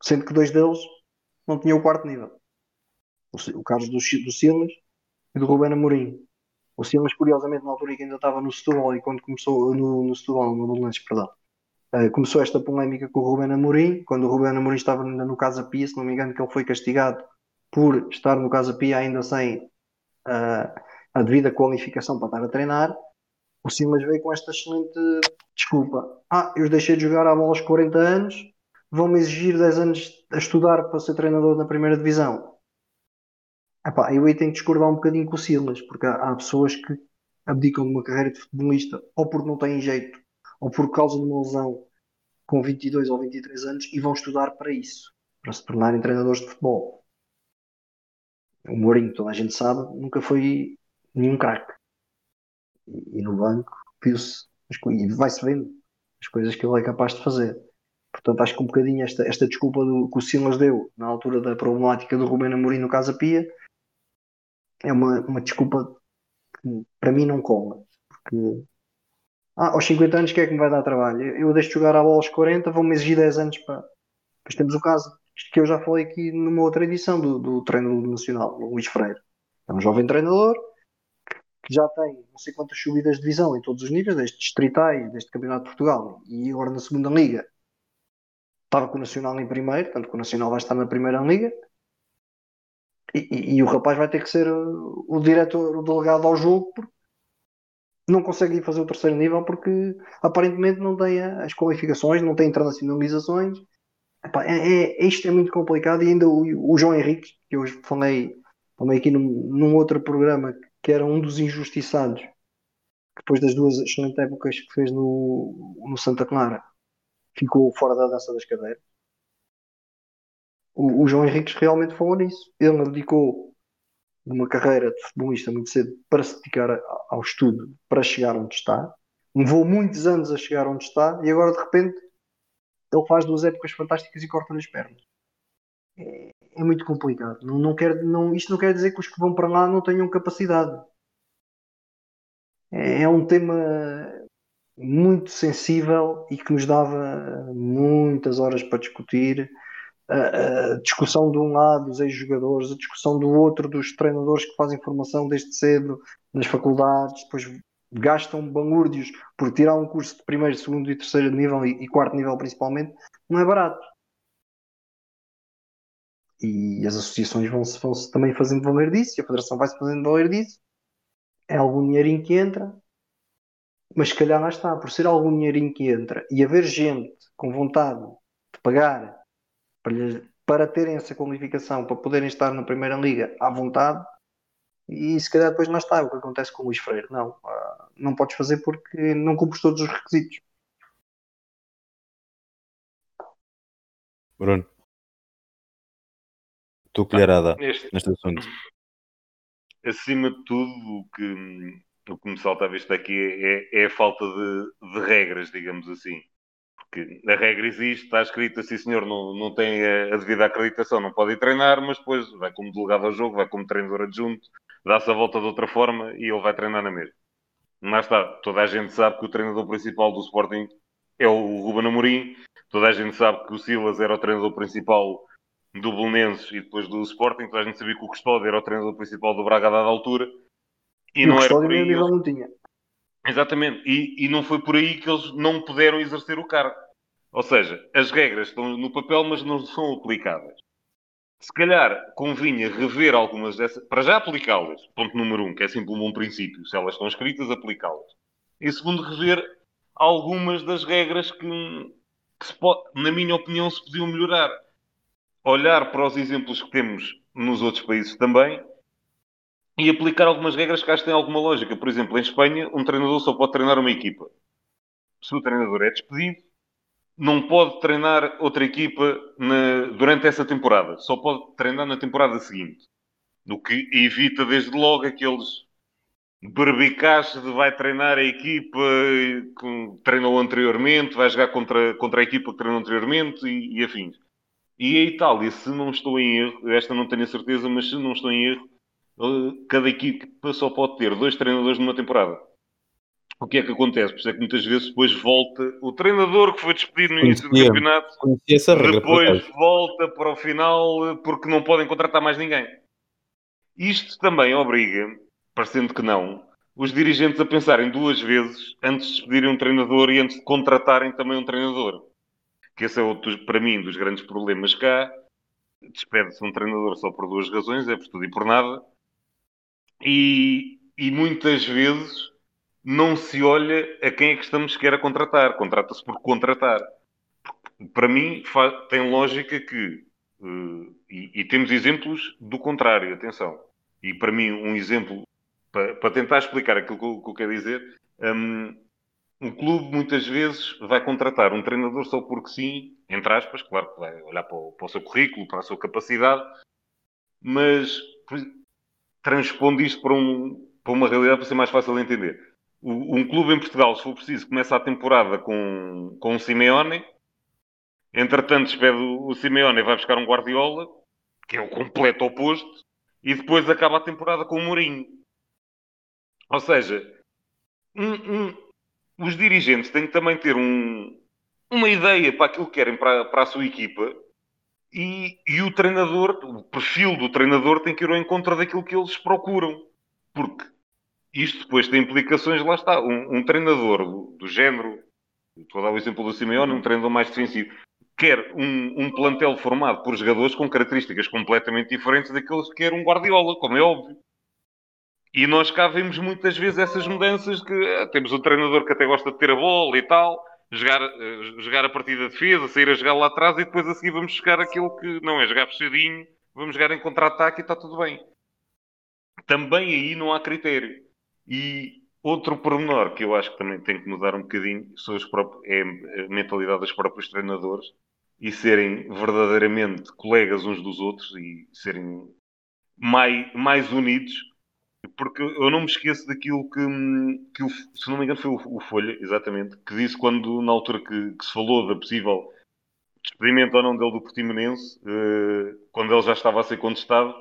sendo que dois deles não tinham o quarto nível. O, Carlos do, do Silas e do Rubén Amorim. O Silas, curiosamente, na altura que ainda estava no Setúbal e quando começou no, no Setúbal, no Belenenses, perdão, uh, começou esta polémica com o Rubén Amorim, quando o Rubén Amorim estava ainda no Casa Pia, se não me engano, que ele foi castigado por estar no Casa Pia ainda sem uh, a devida qualificação para estar a treinar, o Silas veio com esta excelente desculpa. Ah, eu deixei de jogar à bola aos 40 anos, vão-me exigir 10 anos a estudar para ser treinador na primeira divisão. Epá, eu aí tenho que discordar um bocadinho com o Silas, porque há, há, pessoas que abdicam de uma carreira de futebolista ou porque não têm jeito, ou por causa de uma lesão com 22 ou 23 anos e vão estudar para isso, para se tornarem treinadores de futebol. O Mourinho, toda a gente sabe, nunca foi nenhum craque. E, e no banco viu-se, e vai-se vendo as coisas que ele é capaz de fazer. Portanto, acho que um bocadinho esta, esta desculpa do, que o Silas deu na altura da problemática do Rubén Amorim no Casa Pia é uma, uma desculpa que para mim não cola. Porque Ah, aos 50 anos, quem é que me vai dar trabalho? Eu deixo de jogar a bola aos 40, vão-me exigir 10 anos para. Depois temos o caso que eu já falei aqui numa outra edição do, do treinador nacional, o Luís Freire. É um jovem treinador que já tem não sei quantas subidas de divisão em todos os níveis, desde distritais, desde Campeonato de Portugal e agora na segunda liga. Estava com o Nacional em primeiro, tanto que o Nacional vai estar na primeira liga. E, e, e o rapaz vai ter que ser o, o diretor, o delegado ao jogo, porque não consegue ir fazer o terceiro nível porque aparentemente não tem as qualificações, não tem internacionalizações. Epá, é, é, isto é muito complicado e ainda o, o João Henrique, que eu falei, falei aqui num, num, outro programa, que era um dos injustiçados, depois das duas excelentes épocas que fez no, no Santa Clara, ficou fora da dança das cadeiras. O, o João Henriques realmente falou nisso. Ele dedicou uma carreira de futebolista muito cedo para se dedicar ao estudo, para chegar onde está. Levou muitos anos a chegar onde está e agora de repente ele faz duas épocas fantásticas e corta-lhe as pernas. É, é, muito complicado. Não, não quer, não, isto não quer dizer que os que vão para lá não tenham capacidade. É, é um tema muito sensível e que nos dava muitas horas para discutir a, discussão de um lado dos ex-jogadores, a discussão do outro dos treinadores que fazem formação desde cedo nas faculdades, depois gastam banúrdios por tirar um curso de primeiro, segundo e terceiro nível e, e quarto nível principalmente, não é barato. E as associações vão-se vão -se também fazendo valer disso, e a Federação vai-se fazendo valer disso. É algum dinheirinho que entra, mas se calhar lá está, por ser algum dinheirinho que entra e haver gente com vontade de pagar para, para terem essa qualificação, para poderem estar na Primeira Liga à vontade, e se calhar depois não está, o que acontece com o Luís Freire. Não, uh, não podes fazer porque não cumpres todos os requisitos. Bruno, tu colherada neste, neste assunto. Acima de tudo, o que, o que me salta a vista aqui é, é a falta de, de regras, digamos assim porque a regra existe, está escrita, o senhor não, não tem a, a, devida acreditação, não pode ir treinar, mas depois vai como delegado ao jogo, vai como treinador adjunto, dá-se a volta de outra forma e ele vai treinar na mesma. Mas está, toda a gente sabe que o treinador principal do Sporting é o Ruben Amorim, toda a gente sabe que o Silas era o treinador principal do Belenenses e depois do Sporting, toda a gente sabia que o Custódio era o treinador principal do Braga a dada altura. E, e não o era por aí. Eles... Não tinha. Exatamente, e, e não foi por aí que eles não puderam exercer o cargo. Ou seja, as regras estão no papel, mas não são aplicadas. Se calhar convinha rever algumas dessas, para já aplicá-las, ponto número um, que é sempre um bom princípio, se elas estão escritas, aplicá-las. E segundo, rever algumas das regras que, que pode, na minha opinião, se podiam melhorar. Olhar para os exemplos que temos nos outros países também e aplicar algumas regras que acho que têm alguma lógica. Por exemplo, em Espanha, um treinador só pode treinar uma equipa. Se o treinador é despedido, não pode treinar outra equipa na, durante essa temporada. Só pode treinar na temporada seguinte. O que evita desde logo aqueles berbicaches de vai treinar a equipa que treinou anteriormente, vai jogar contra, contra a equipa que treinou anteriormente e, e afins. E a Itália, se não estou em erro, esta não tenho a certeza, mas se não estou em erro, cada equipa só pode ter dois treinadores numa temporada. O que é que acontece? Por isso é que muitas vezes depois volta o treinador que foi despedido no início do campeonato, depois volta para o final eh, porque não podem contratar mais ninguém. Isto também obriga, parecendo que não, os dirigentes a pensarem duas vezes antes de despedirem um treinador e antes de contratarem também um treinador. Que esse é outro, para mim, dos grandes problemas cá. Despede-se um treinador só por duas razões, é por tudo e por nada e, e muitas vezes não se olha a quem é que estamos sequer a contratar. Contrata-se por contratar. Para mim, tem lógica que. Uh, e, e, temos exemplos do contrário, atenção. E para mim, um exemplo, para, para tentar explicar aquilo que eu, que eu quero dizer, um, um, clube muitas vezes vai contratar um treinador só porque sim, entre aspas, claro que vai olhar para o, para o seu currículo, para a sua capacidade, mas transpondo isto para, um, para uma realidade para ser mais fácil de entender. O, um clube em Portugal, se for preciso, começa a temporada com, com um Simeone, entretanto despede o, Simeone e vai buscar um Guardiola, que é o completo oposto, e depois acaba a temporada com o Mourinho. Ou seja, um, os dirigentes têm que também ter um, uma ideia para aquilo que querem para, para a sua equipa e, e, o treinador, o perfil do treinador tem que ir ao encontro daquilo que eles procuram. Porque isto depois tem implicações, lá está. Um, um treinador do, do, género, estou a dar o exemplo do Simeone, um treinador mais defensivo, quer um, um, plantel formado por jogadores com características completamente diferentes daqueles que quer um Guardiola, como é óbvio. E nós cá vemos muitas vezes essas mudanças que eh, temos um treinador que até gosta de ter a bola e tal, jogar, uh, jogar a partida de defesa, sair a jogar lá atrás e depois a seguir vamos jogar aquilo que não é jogar fechadinho, vamos jogar em contra-ataque e está tudo bem. Também aí não há critério. E outro pormenor que eu acho que também tem que mudar um bocadinho são os próprios, é a mentalidade dos próprios treinadores e serem verdadeiramente colegas uns dos outros e serem mais, mais unidos porque eu não me esqueço daquilo que, que o, se não me engano, foi o, o, Folha, exatamente, que disse quando, na altura que, que, se falou da possível despedimento ou não dele do Portimonense, uh, quando ele já estava a ser contestado,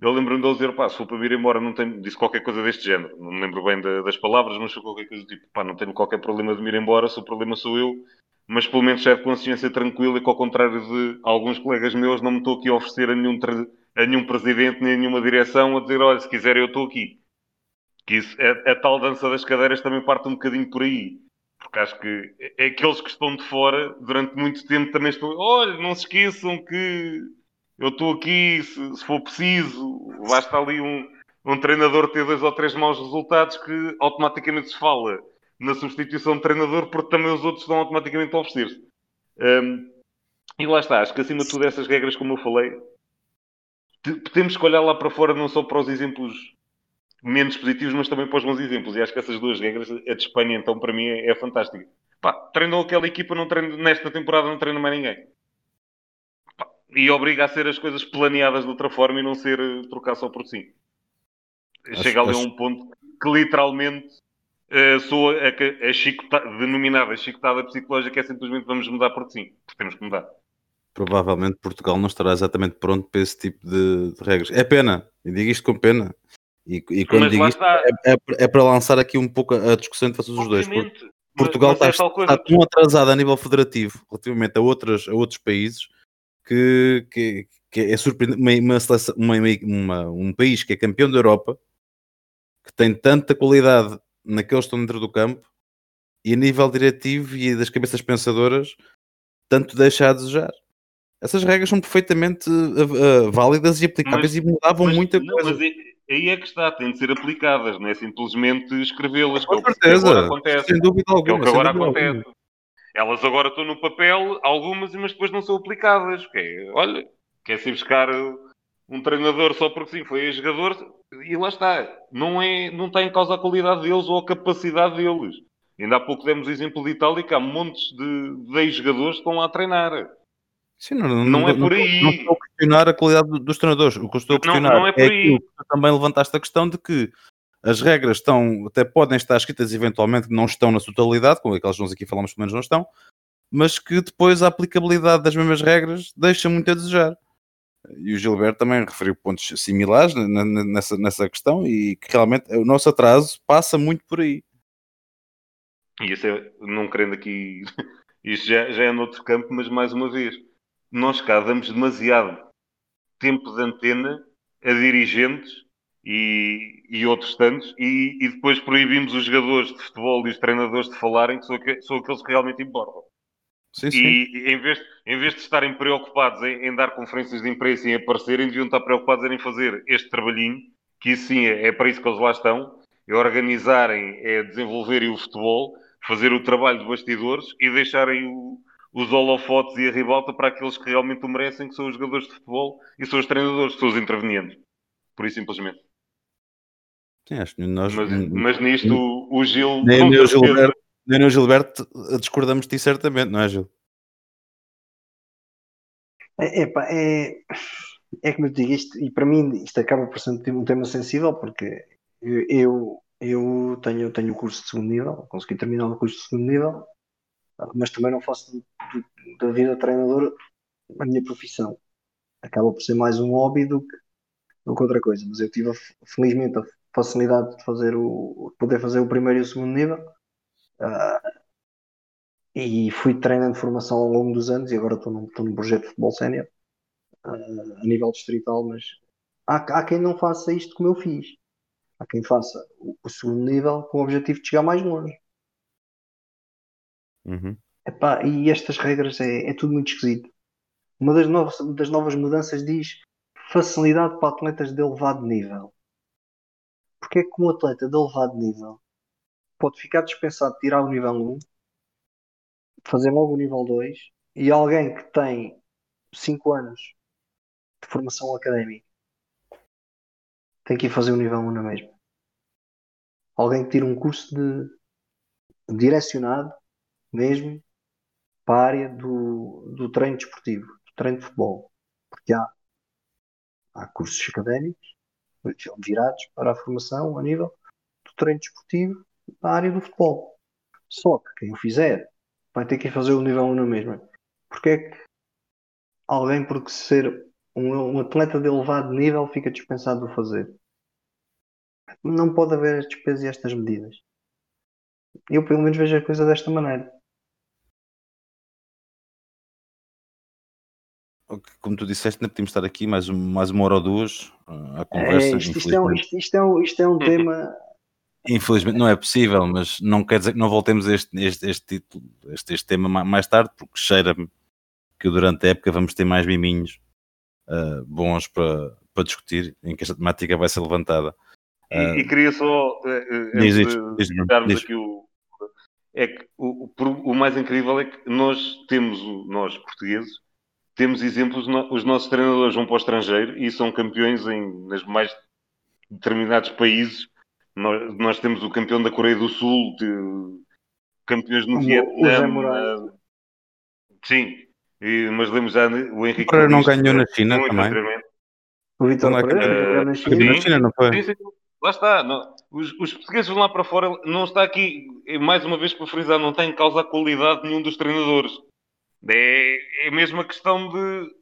eu lembro-me dele dizer, pá, se for para vir embora, não tenho, disse qualquer coisa deste género, não me lembro bem da, das palavras, mas foi qualquer coisa do tipo, pá, não tenho qualquer problema de me ir embora, se o problema sou eu, mas pelo menos é de consciência tranquila e que ao contrário de alguns colegas meus, não me estou aqui a oferecer a nenhum a nenhum presidente nem a nenhuma direção a dizer: olha, se quiser eu estou aqui. Que isso, a, a, tal dança das cadeiras também parte um bocadinho por aí. Porque acho que é, é aqueles que estão de fora durante muito tempo também estão. Olha, não se esqueçam que eu estou aqui, se, se, for preciso, basta ali um, um treinador ter dois ou três maus resultados que automaticamente se fala na substituição de treinador, porque também os outros estão automaticamente a oferecer-se. Um, e lá está, acho que acima de tudo essas regras, como eu falei, que olhar lá para fora não só para os exemplos menos positivos, mas também para os bons exemplos. E acho que essas duas regras, a de Espanha, então, para mim, é, é fantástica. Pá, treinou aquela equipa, não treino, nesta temporada não treina mais ninguém. Pá, e obriga a ser as coisas planeadas de outra forma e não ser uh, trocar só por si. Acho, Chega ali acho... a um ponto que literalmente uh, sou a, a, a chicotada, denominada chicotada psicológica, é simplesmente vamos mudar por si. Porque temos que mudar provavelmente Portugal não estará exatamente pronto para esse tipo de, de regras. É pena, e digo isto com pena. E, e quando digo isto, é, é, é, para lançar aqui um pouco a, discussão entre vocês os dois. Porque Portugal mas, mas está, é está tão atrasado a nível federativo relativamente a, outras, a outros países que, que, que é surpreendente. Uma, uma, uma, um país que é campeão da Europa, que tem tanta qualidade naqueles que estão dentro do campo e a nível diretivo e das cabeças pensadoras, tanto deixa a desejar essas regras são perfeitamente uh, uh, válidas e aplicáveis mas, e mudavam mas, muita não, coisa. Mas aí é que está, têm de ser aplicadas, não é simplesmente escrevê-las. Com certeza, acontece, sem dúvida alguma. É o que agora acontece. Alguma. Elas agora estão no papel, algumas, mas depois não são aplicadas. Que é, olha, quer-se buscar um treinador só porque sim, foi jogador, e lá está. Não, é, não está em causa a qualidade deles ou a capacidade deles. Ainda há pouco demos exemplo de Itália, que há montes de, de ex-jogadores que estão lá a treinar. Sim, não, não, não, é por aí. Não, estou a questionar a qualidade dos treinadores. O que eu estou a questionar não, não é, por é aí. que também levantaste a questão de que as regras estão, até podem estar escritas eventualmente, não estão na sua totalidade, como aquelas que nós aqui falamos, pelo menos não estão, mas que depois a aplicabilidade das mesmas regras deixa muito a desejar. E o Gilberto também referiu pontos similares nessa, nessa questão e que realmente o nosso atraso passa muito por aí. E isso é, não querendo aqui, isto já, já é noutro campo, mas mais uma vez, nós cá damos demasiado tempo de antena a dirigentes e, e outros tantos, e, e, depois proibimos os jogadores de futebol e os treinadores de falarem que são, são aqueles que realmente importam. Sim, sim. E, em, vez, em vez de estarem preocupados em, em, dar conferências de imprensa e em aparecerem, deviam estar preocupados em fazer este trabalhinho, que isso sim é, é para isso que eles lá estão, é organizarem, é desenvolverem o futebol, fazer o trabalho de bastidores e deixarem o, os holofotes e a ribalta para aqueles que realmente o merecem, que são os jogadores de futebol e são os treinadores, são os intervenientes. Por isso, simplesmente. Sim, acho que nós... mas, mas nisto o, o Gil. Nem, o Gilberto, nem o Gilberto discordamos de ti certamente, não é, Gil? É, é, é como eu digo, isto, e para mim isto acaba por ser um tema sensível, porque eu, eu tenho, tenho o curso de segundo nível, consegui terminar o curso de segundo nível, mas também não faço da vida treinador a minha profissão. Acaba por ser mais um hobby do que, do que outra coisa. Mas eu tive felizmente a facilidade de fazer o poder fazer o primeiro e o segundo nível Uh, e fui treinando formação ao longo dos anos e agora estou num, num projeto de futebol sénior uh, a nível distrital, mas há, há quem não faça isto como eu fiz. Há quem faça o, o segundo nível com o objetivo de chegar mais longe. Uhum. Epá, e estas regras é, é, tudo muito esquisito. Uma das novas, das novas mudanças diz facilidade para atletas de elevado nível. Porque que um atleta de elevado nível pode ficar dispensado de tirar o nível 1, fazer logo o nível 2, e alguém que tem 5 anos de formação académica tem que ir fazer o nível 1 na mesma. Alguém que tira um curso de direcionado mesmo para a área do, do treino desportivo, do treino de futebol. Porque há, há cursos académicos virados para a formação a nível do treino desportivo na área do futebol. Só que quem o fizer vai ter que fazer o nível 1 na mesma. Porque é que alguém, por ser um, um atleta de elevado nível, fica dispensado de fazer? Não pode haver estes pesos e estas medidas. Eu, pelo menos, vejo a coisa desta maneira. Como tu disseste, ainda podíamos estar aqui mais, mais uma hora ou duas uh, à conversa. É, isto, isto, é um, isto, isto, é um, isto é um tema. Infelizmente não é possível, mas não quer dizer que não voltemos a este, este, este título, este, este tema mais tarde, porque cheira-me que durante a época vamos ter mais miminhos uh, bons para, para discutir em que esta temática vai ser levantada. Uh, e, e, queria só uh, diz, diz, diz, diz. aqui o é que o, o, o mais incrível é que nós temos, nós portugueses, temos exemplos, os nossos treinadores vão para o estrangeiro e são campeões em nas mais determinados países. Nós, nós temos o campeão da Coreia do Sul, de, campeões no Vietnã. Sim, e, mas lemos já o Henrique. Pereira não ganhou na China também. O Vitor não é Pereira na China. na China, não foi? Sim, sim. Lá está. Não. Os, os, portugueses vão lá para fora. Não está aqui, mais uma vez para frisar, não está em causa a qualidade de nenhum dos treinadores. É, é mesmo a questão de.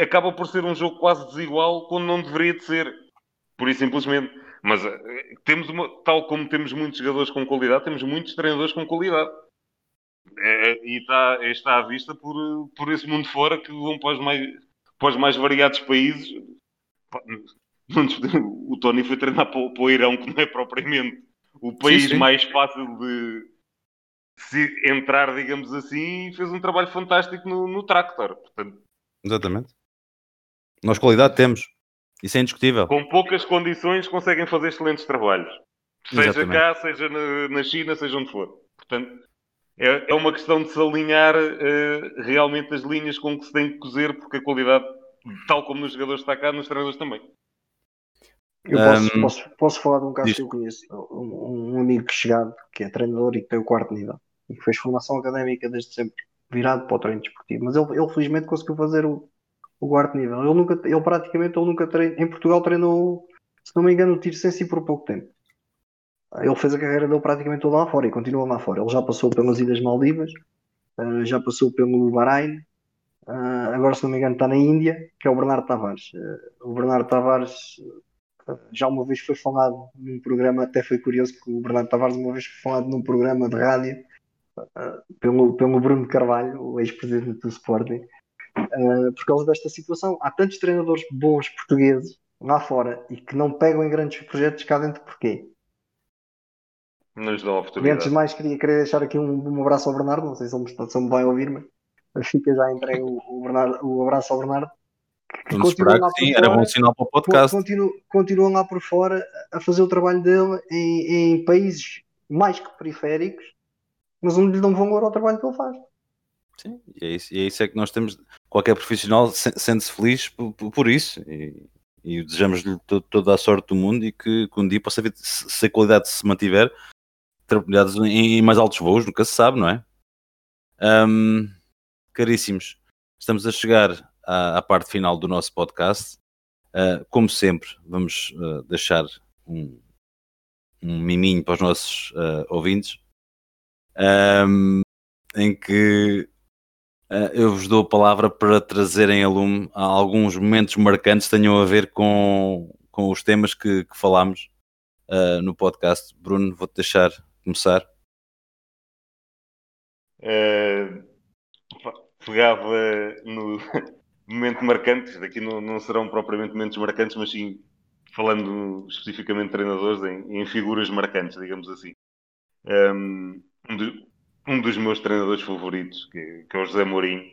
Acaba por ser um jogo quase desigual quando não deveria de ser. Por isso, simplesmente. Mas eh, temos uma, tal como temos muitos jogadores com qualidade, temos muitos treinadores com qualidade. É, e está, está à vista por, por esse mundo fora que vão para os mais, para os mais variados países. O Tony foi treinar para, para o Irão, que não é propriamente o país sim, sim. mais fácil de, se entrar, digamos assim, fez um trabalho fantástico no, no Tractor. Portanto, Exatamente. Nós qualidade temos. Isso é indiscutível. Com poucas condições conseguem fazer excelentes trabalhos. Seja Exatamente. cá, seja na, na, China, seja onde for. Portanto, é, é uma questão de se alinhar uh, realmente as linhas com que se tem que cozer, porque a qualidade, tal como nos jogadores está cá, nos treinadores também. Eu posso, um, posso, posso, falar de um caso que eu conheço, um, um, amigo chegado, que é treinador e que tem o quarto nível, e que fez formação académica desde sempre, virado para o treino desportivo, mas ele, ele felizmente conseguiu fazer o, o quarto nível. Ele, nunca, ele praticamente ele nunca treinou, em Portugal treinou, se não me engano, o tiro sem por pouco tempo. Ele fez a carreira dele praticamente toda lá fora e continua lá fora. Ele já passou pelas Ilhas Maldivas, uh, já passou pelo Bahrein, uh, agora se não me engano está na Índia, que é o Bernardo Tavares. Uh, o Bernardo Tavares já uma vez foi falado num programa, até foi curioso que o Bernardo Tavares uma vez foi falado num programa de rádio uh, pelo, pelo Bruno Carvalho, o ex-presidente do Sporting, uh, por causa desta situação. Há tantos treinadores bons portugueses lá fora e que não pegam em grandes projetos cá dentro, porquê? Lhes dão oportunidade. Antes de mais, queria, queria deixar aqui um, um abraço ao Bernardo, não sei se ele, se ele vai ouvir, mas fica já entregue o, o, Bernardo, o abraço ao Bernardo Vamos esperar que sim, fora, era bom sinal para o podcast. Continu, continuam lá por fora a fazer o trabalho dele em, em países mais que periféricos, mas onde lhe dão valor ao trabalho que ele faz. Sim, e é isso, e é, isso é que nós temos. Qualquer profissional sente-se feliz por, por isso e, e desejamos-lhe toda a sorte do mundo e que, que um dia possa ver se a qualidade se mantiver, oportunidades em, em mais altos voos, nunca se sabe, não é? Um, caríssimos, estamos a chegar à, à parte final do nosso podcast. Uh, como sempre, vamos uh, deixar um, um, miminho para os nossos uh, ouvintes, um, em que eu vos dou a palavra para trazerem a lume alguns momentos marcantes que tenham a ver com, com os temas que, que falámos no podcast. Bruno, vou-te deixar começar. pegava no momento marcantes, daqui não, não, serão propriamente momentos marcantes, mas sim falando especificamente de treinadores em, em figuras marcantes, digamos assim. Um, um, de, dos meus treinadores favoritos, que, que é o José Mourinho,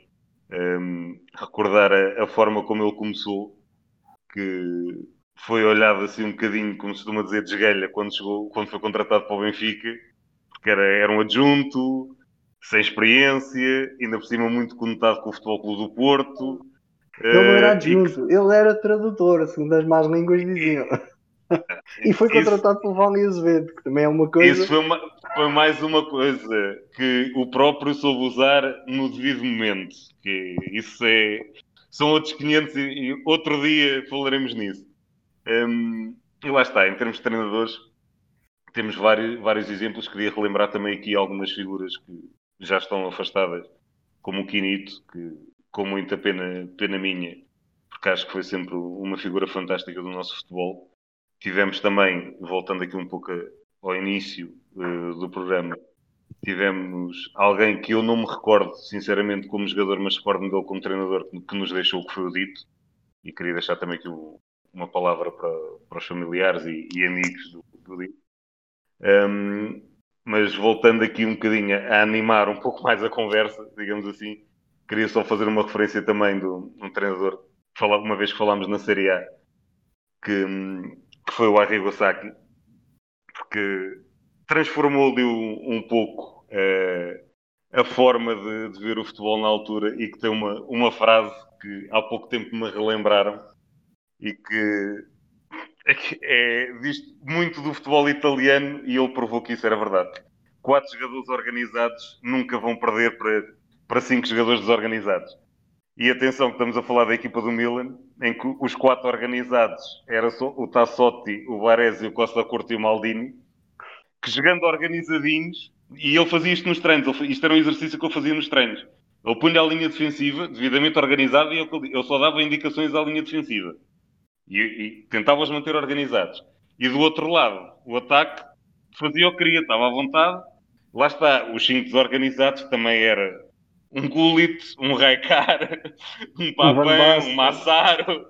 um, recordar a, a, forma como ele começou, que foi olhado assim um bocadinho, como se costuma dizer, desgalha quando, chegou, quando foi contratado para o Benfica, porque era, era um adjunto, sem experiência, ainda por cima muito conectado com o Futebol Clube do Porto. Ele era eh, adjunto, uh, ele era tradutor, segundo as más línguas diziam. E, e foi contratado isso, pelo Vale Azevedo, que também é uma coisa. Isso foi, uma, foi, mais uma coisa que o próprio soube usar no devido momento. Que isso é. São outros 500 e, e outro dia falaremos nisso. Um, e lá está, em termos de treinadores, temos vários, vários exemplos. Queria relembrar também aqui algumas figuras que já estão afastadas, como o Quinito, que com muita pena, pena minha, porque acho que foi sempre uma figura fantástica do nosso futebol. Tivemos também, voltando aqui um pouco ao início uh, do programa, tivemos alguém que eu não me recordo, sinceramente, como jogador, mas recordo-me dele como treinador, que nos deixou o que foi o dito. E queria deixar também aqui uma palavra para, para os familiares e, e amigos do, do dito. Um, mas voltando aqui um bocadinho a animar um pouco mais a conversa, digamos assim, queria só fazer uma referência também de um treinador, uma vez que falámos na Série A, que, que foi o Arrigo Sacchi, porque transformou-lhe um, um, pouco uh, a forma de, de, ver o futebol na altura e que tem uma, uma frase que há pouco tempo me relembraram e que é, é, diz muito do futebol italiano e ele provou que isso era verdade. Quatro jogadores organizados nunca vão perder para, para cinco jogadores desorganizados. E atenção que estamos a falar da equipa do Milan, em que os quatro organizados eram o Tassotti, o Varese, o Costa Corto e o Maldini, que jogando organizadinhos, e ele fazia isto nos treinos, isto era um exercício que eu fazia nos treinos. Ele punha a linha defensiva devidamente organizada e eu só dava indicações à linha defensiva. E, e tentava-os manter organizados. E do outro lado, o ataque fazia o que queria, estava à vontade. Lá está, os cinco desorganizados, que também era um Gullit, um Raikar, um Papan, um Massaro,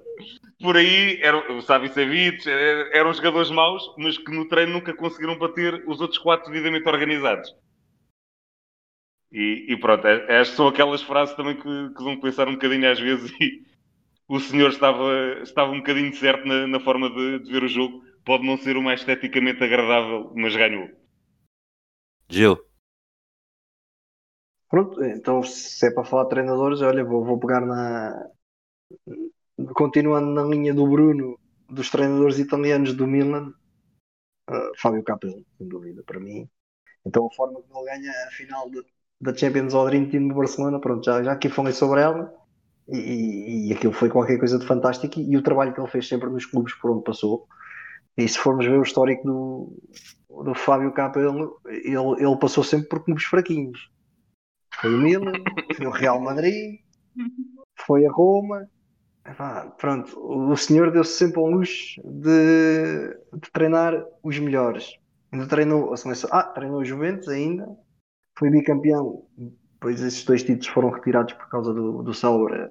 por aí, era, o Savicevic, eram jogadores maus, mas que no treino nunca conseguiram bater os outros quatro devidamente organizados. E, e pronto, é, estas são aquelas frases também que, que vão pensar um bocadinho às vezes e o senhor estava, estava um bocadinho certo na, na forma de, de ver o jogo. Pode não ser o mais esteticamente agradável, mas ganhou. Gil. Pronto, então se é para falar de treinadores, olha, vou, vou pegar na. Continuando na linha do Bruno, dos treinadores italianos do Milan, uh, Fábio Capello, sem dúvida, para mim. Então a forma como ele ganha a final de, da Champions ao Dream Team do Barcelona, pronto, já, já aqui falei sobre ela, e, e aquilo foi qualquer coisa de fantástico, e, e o trabalho que ele fez sempre nos clubes por onde passou. E se formos ver o histórico do, do Fábio Capello, ele, ele passou sempre por clubes fraquinhos foi o Milan, foi o Real Madrid, foi a Roma. pronto, o senhor deu-se sempre ao luxo de, de, treinar os melhores. Ainda treinou a seleção. Ah, treinou o Juventus ainda. Foi bicampeão. Depois esses dois títulos foram retirados por causa do, do célebre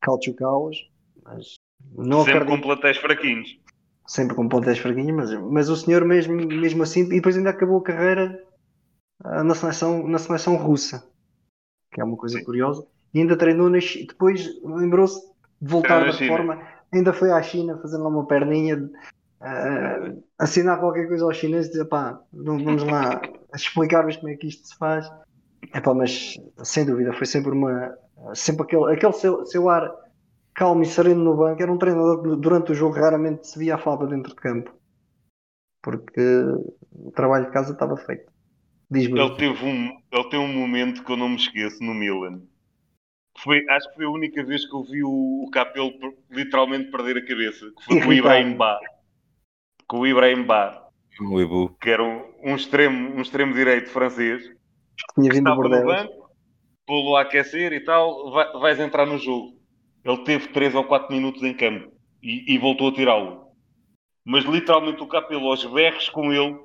Calcio Caos. Mas não sempre acredito. com plantéis fraquinhos. Sempre com plantéis fraquinhos, mas, mas o senhor mesmo, mesmo assim, e depois ainda acabou a carreira ah, na seleção, na seleção russa que é uma coisa Sim. curiosa, e ainda treinou na China. Depois lembrou-se de voltar da forma, ainda foi à China fazendo lá uma perninha, uh, assinar qualquer coisa aos chineses e dizer pá, vamos lá explicar-vos como é que isto se faz. Epá, mas sem dúvida foi sempre uma sempre aquele, aquele seu, seu ar calmo e sereno no banco, era um treinador que durante o jogo raramente se via a falta dentro de campo. Porque o trabalho de casa estava feito. Ele teve, um, ele tem um momento que eu não me esqueço no Milan. Foi, acho que foi a única vez que eu vi o, o Capelo literalmente perder a cabeça. Que foi com o Ibrahim Ba. Com o Ibrahim Ba. O Ibu. Que era um, um, extremo, um extremo direito francês. Que tinha vindo estava no banco, pô-lo a aquecer e tal, vai, vais entrar no jogo. Ele teve 3 ou 4 minutos em campo e, e voltou a tirá-lo. Mas literalmente o Capelo aos berros com ele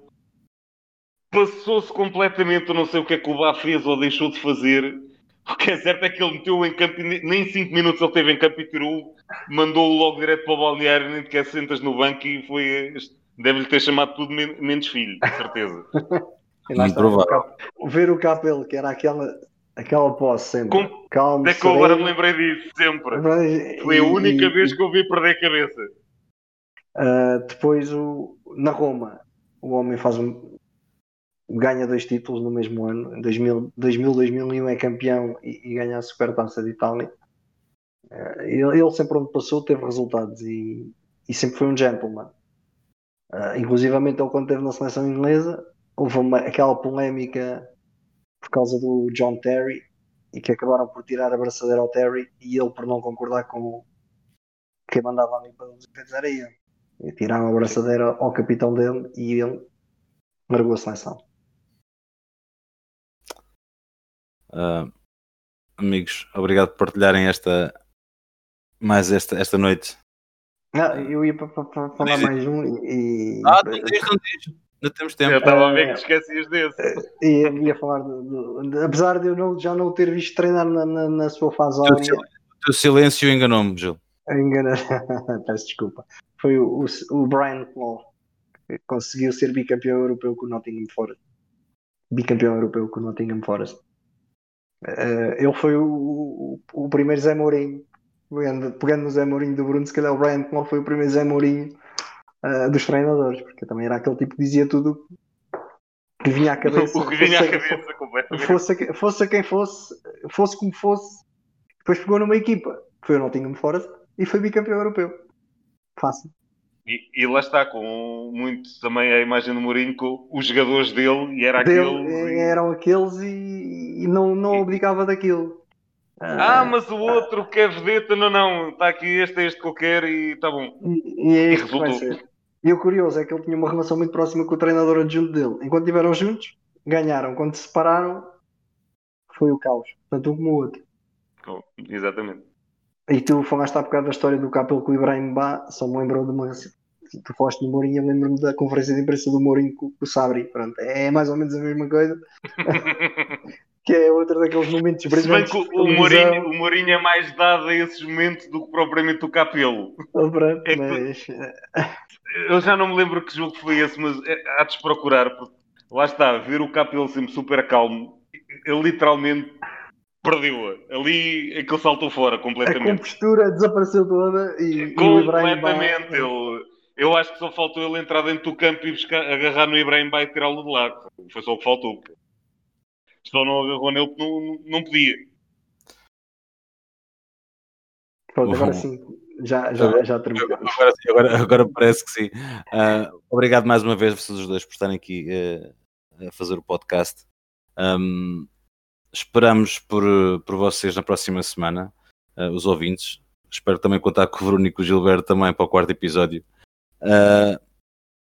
passou-se completamente. Eu não sei o que é que o Bá fez ou deixou de fazer. O que é certo é que ele meteu em campo, nem 5 minutos ele teve em campo e tirou, mandou-o logo direto para o balneário, nem sequer sentas no banco e foi. Deve-lhe ter chamado tudo menos filho, de certeza. Muito provável. Ver o Capel, que era aquela, aquela posse sempre. Com... Calma, é que eu agora me lembrei disso, sempre. Mas, Foi a única e, vez que eu vi perder a cabeça. Uh, depois, o, na Roma, o homem faz um, ganha dois títulos no mesmo ano. Em 2000, 2000 2001 é campeão e, e ganha a Supertaça de Itália. Uh, ele, ele, sempre onde passou teve resultados e, e sempre foi um gentleman. Uh, inclusivamente ele quando esteve na seleção inglesa houve uma, aquela polémica por causa do John Terry e que acabaram por tirar a braçadeira ao Terry e ele por não concordar com quem mandava ali para os era ele. E tiraram a braçadeira ao capitão dele e ele largou a seleção. Uh, amigos, obrigado por partilharem esta mais esta, esta noite. Ah, eu ia para, falar mais um e. Ah, não diz, Ainda temos tempo. Eu estava a ver que te esquecias desse. E ia falar, de, de, apesar de eu não, já não ter visto treinar na, na, na sua fase áurea. O teu silêncio enganou-me, Gil. Engana... Peço desculpa. Foi o, o, o Brian Clough que conseguiu ser bicampeão europeu com o Nottingham Forest. Bicampeão europeu com o Nottingham Forest. Uh, ele foi o, o, o, primeiro Zé Mourinho. Pegando, pegando no Zé Mourinho do Bruno, se calhar o Brian Clough foi o primeiro Zé Mourinho uh, dos treinadores, porque também era aquele tipo que dizia tudo que vinha à cabeça. o que vinha à cabeça, completamente. Fosse, fosse quem fosse, fosse como fosse, depois pegou numa equipa, foi o Nottingham Forest e foi bicampeão europeu. Fácil. E, e, lá está, com muito também a imagem do Mourinho com os jogadores dele e era dele, aqueles. E... Eram aqueles e, e não, não abdicava daquilo. Ah, mas o outro que é vedeta, não, não, está aqui este, este que eu quero e está bom. E, e, é e resultou. E o curioso é que ele tinha uma relação muito próxima com o treinador adjunto dele. Enquanto estiveram juntos, ganharam. Quando se separaram, foi o caos. Tanto um como o outro. Oh, exatamente. E tu falaste há bocado da história do Capel com o Ibrahim Ba, só me lembrou de uma. Tu falaste do Mourinho, eu lembro-me da conferência de imprensa do Mourinho com, com o Sabri. Pronto, é mais ou menos a mesma coisa. que é outro daqueles momentos brilhantes. Se bem que o Mourinho, o Mourinho é mais dado a esses momentos do que propriamente o Capelo. Oh, pronto, é mas... Eu já não me lembro que jogo foi esse, mas é, há de procurar. Porque lá está, ver o Capelo sempre super calmo, ele literalmente perdeu-a. Ali aquele saltou fora completamente. A compostura desapareceu toda e. Completamente. E ele, eu acho que só faltou ele entrar dentro do campo e buscar, agarrar no Ibrahim Bay e tirá-lo de lá. Foi só o que faltou só não agarrou nele porque não, não podia. Pronto, agora sim, já, já, já terminou. Agora, agora, agora, parece que sim. Uh, obrigado mais uma vez, vocês os dois, por estarem aqui uh, a fazer o podcast. Um, esperamos por, por vocês na próxima semana, uh, os ouvintes. Espero também contar com o Verônico Gilberto também para o quarto episódio.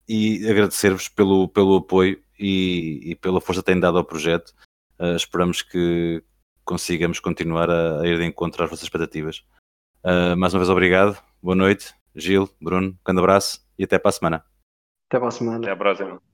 e agradecer-vos pelo, pelo apoio e, e, pela força que têm dado ao projeto. Uh, esperamos que consigamos continuar a, a, ir de encontro às vossas expectativas. Uh, mais uma vez, obrigado. Boa noite, Gil, Bruno, um grande abraço e até para a semana. Até para a semana. Até a próxima.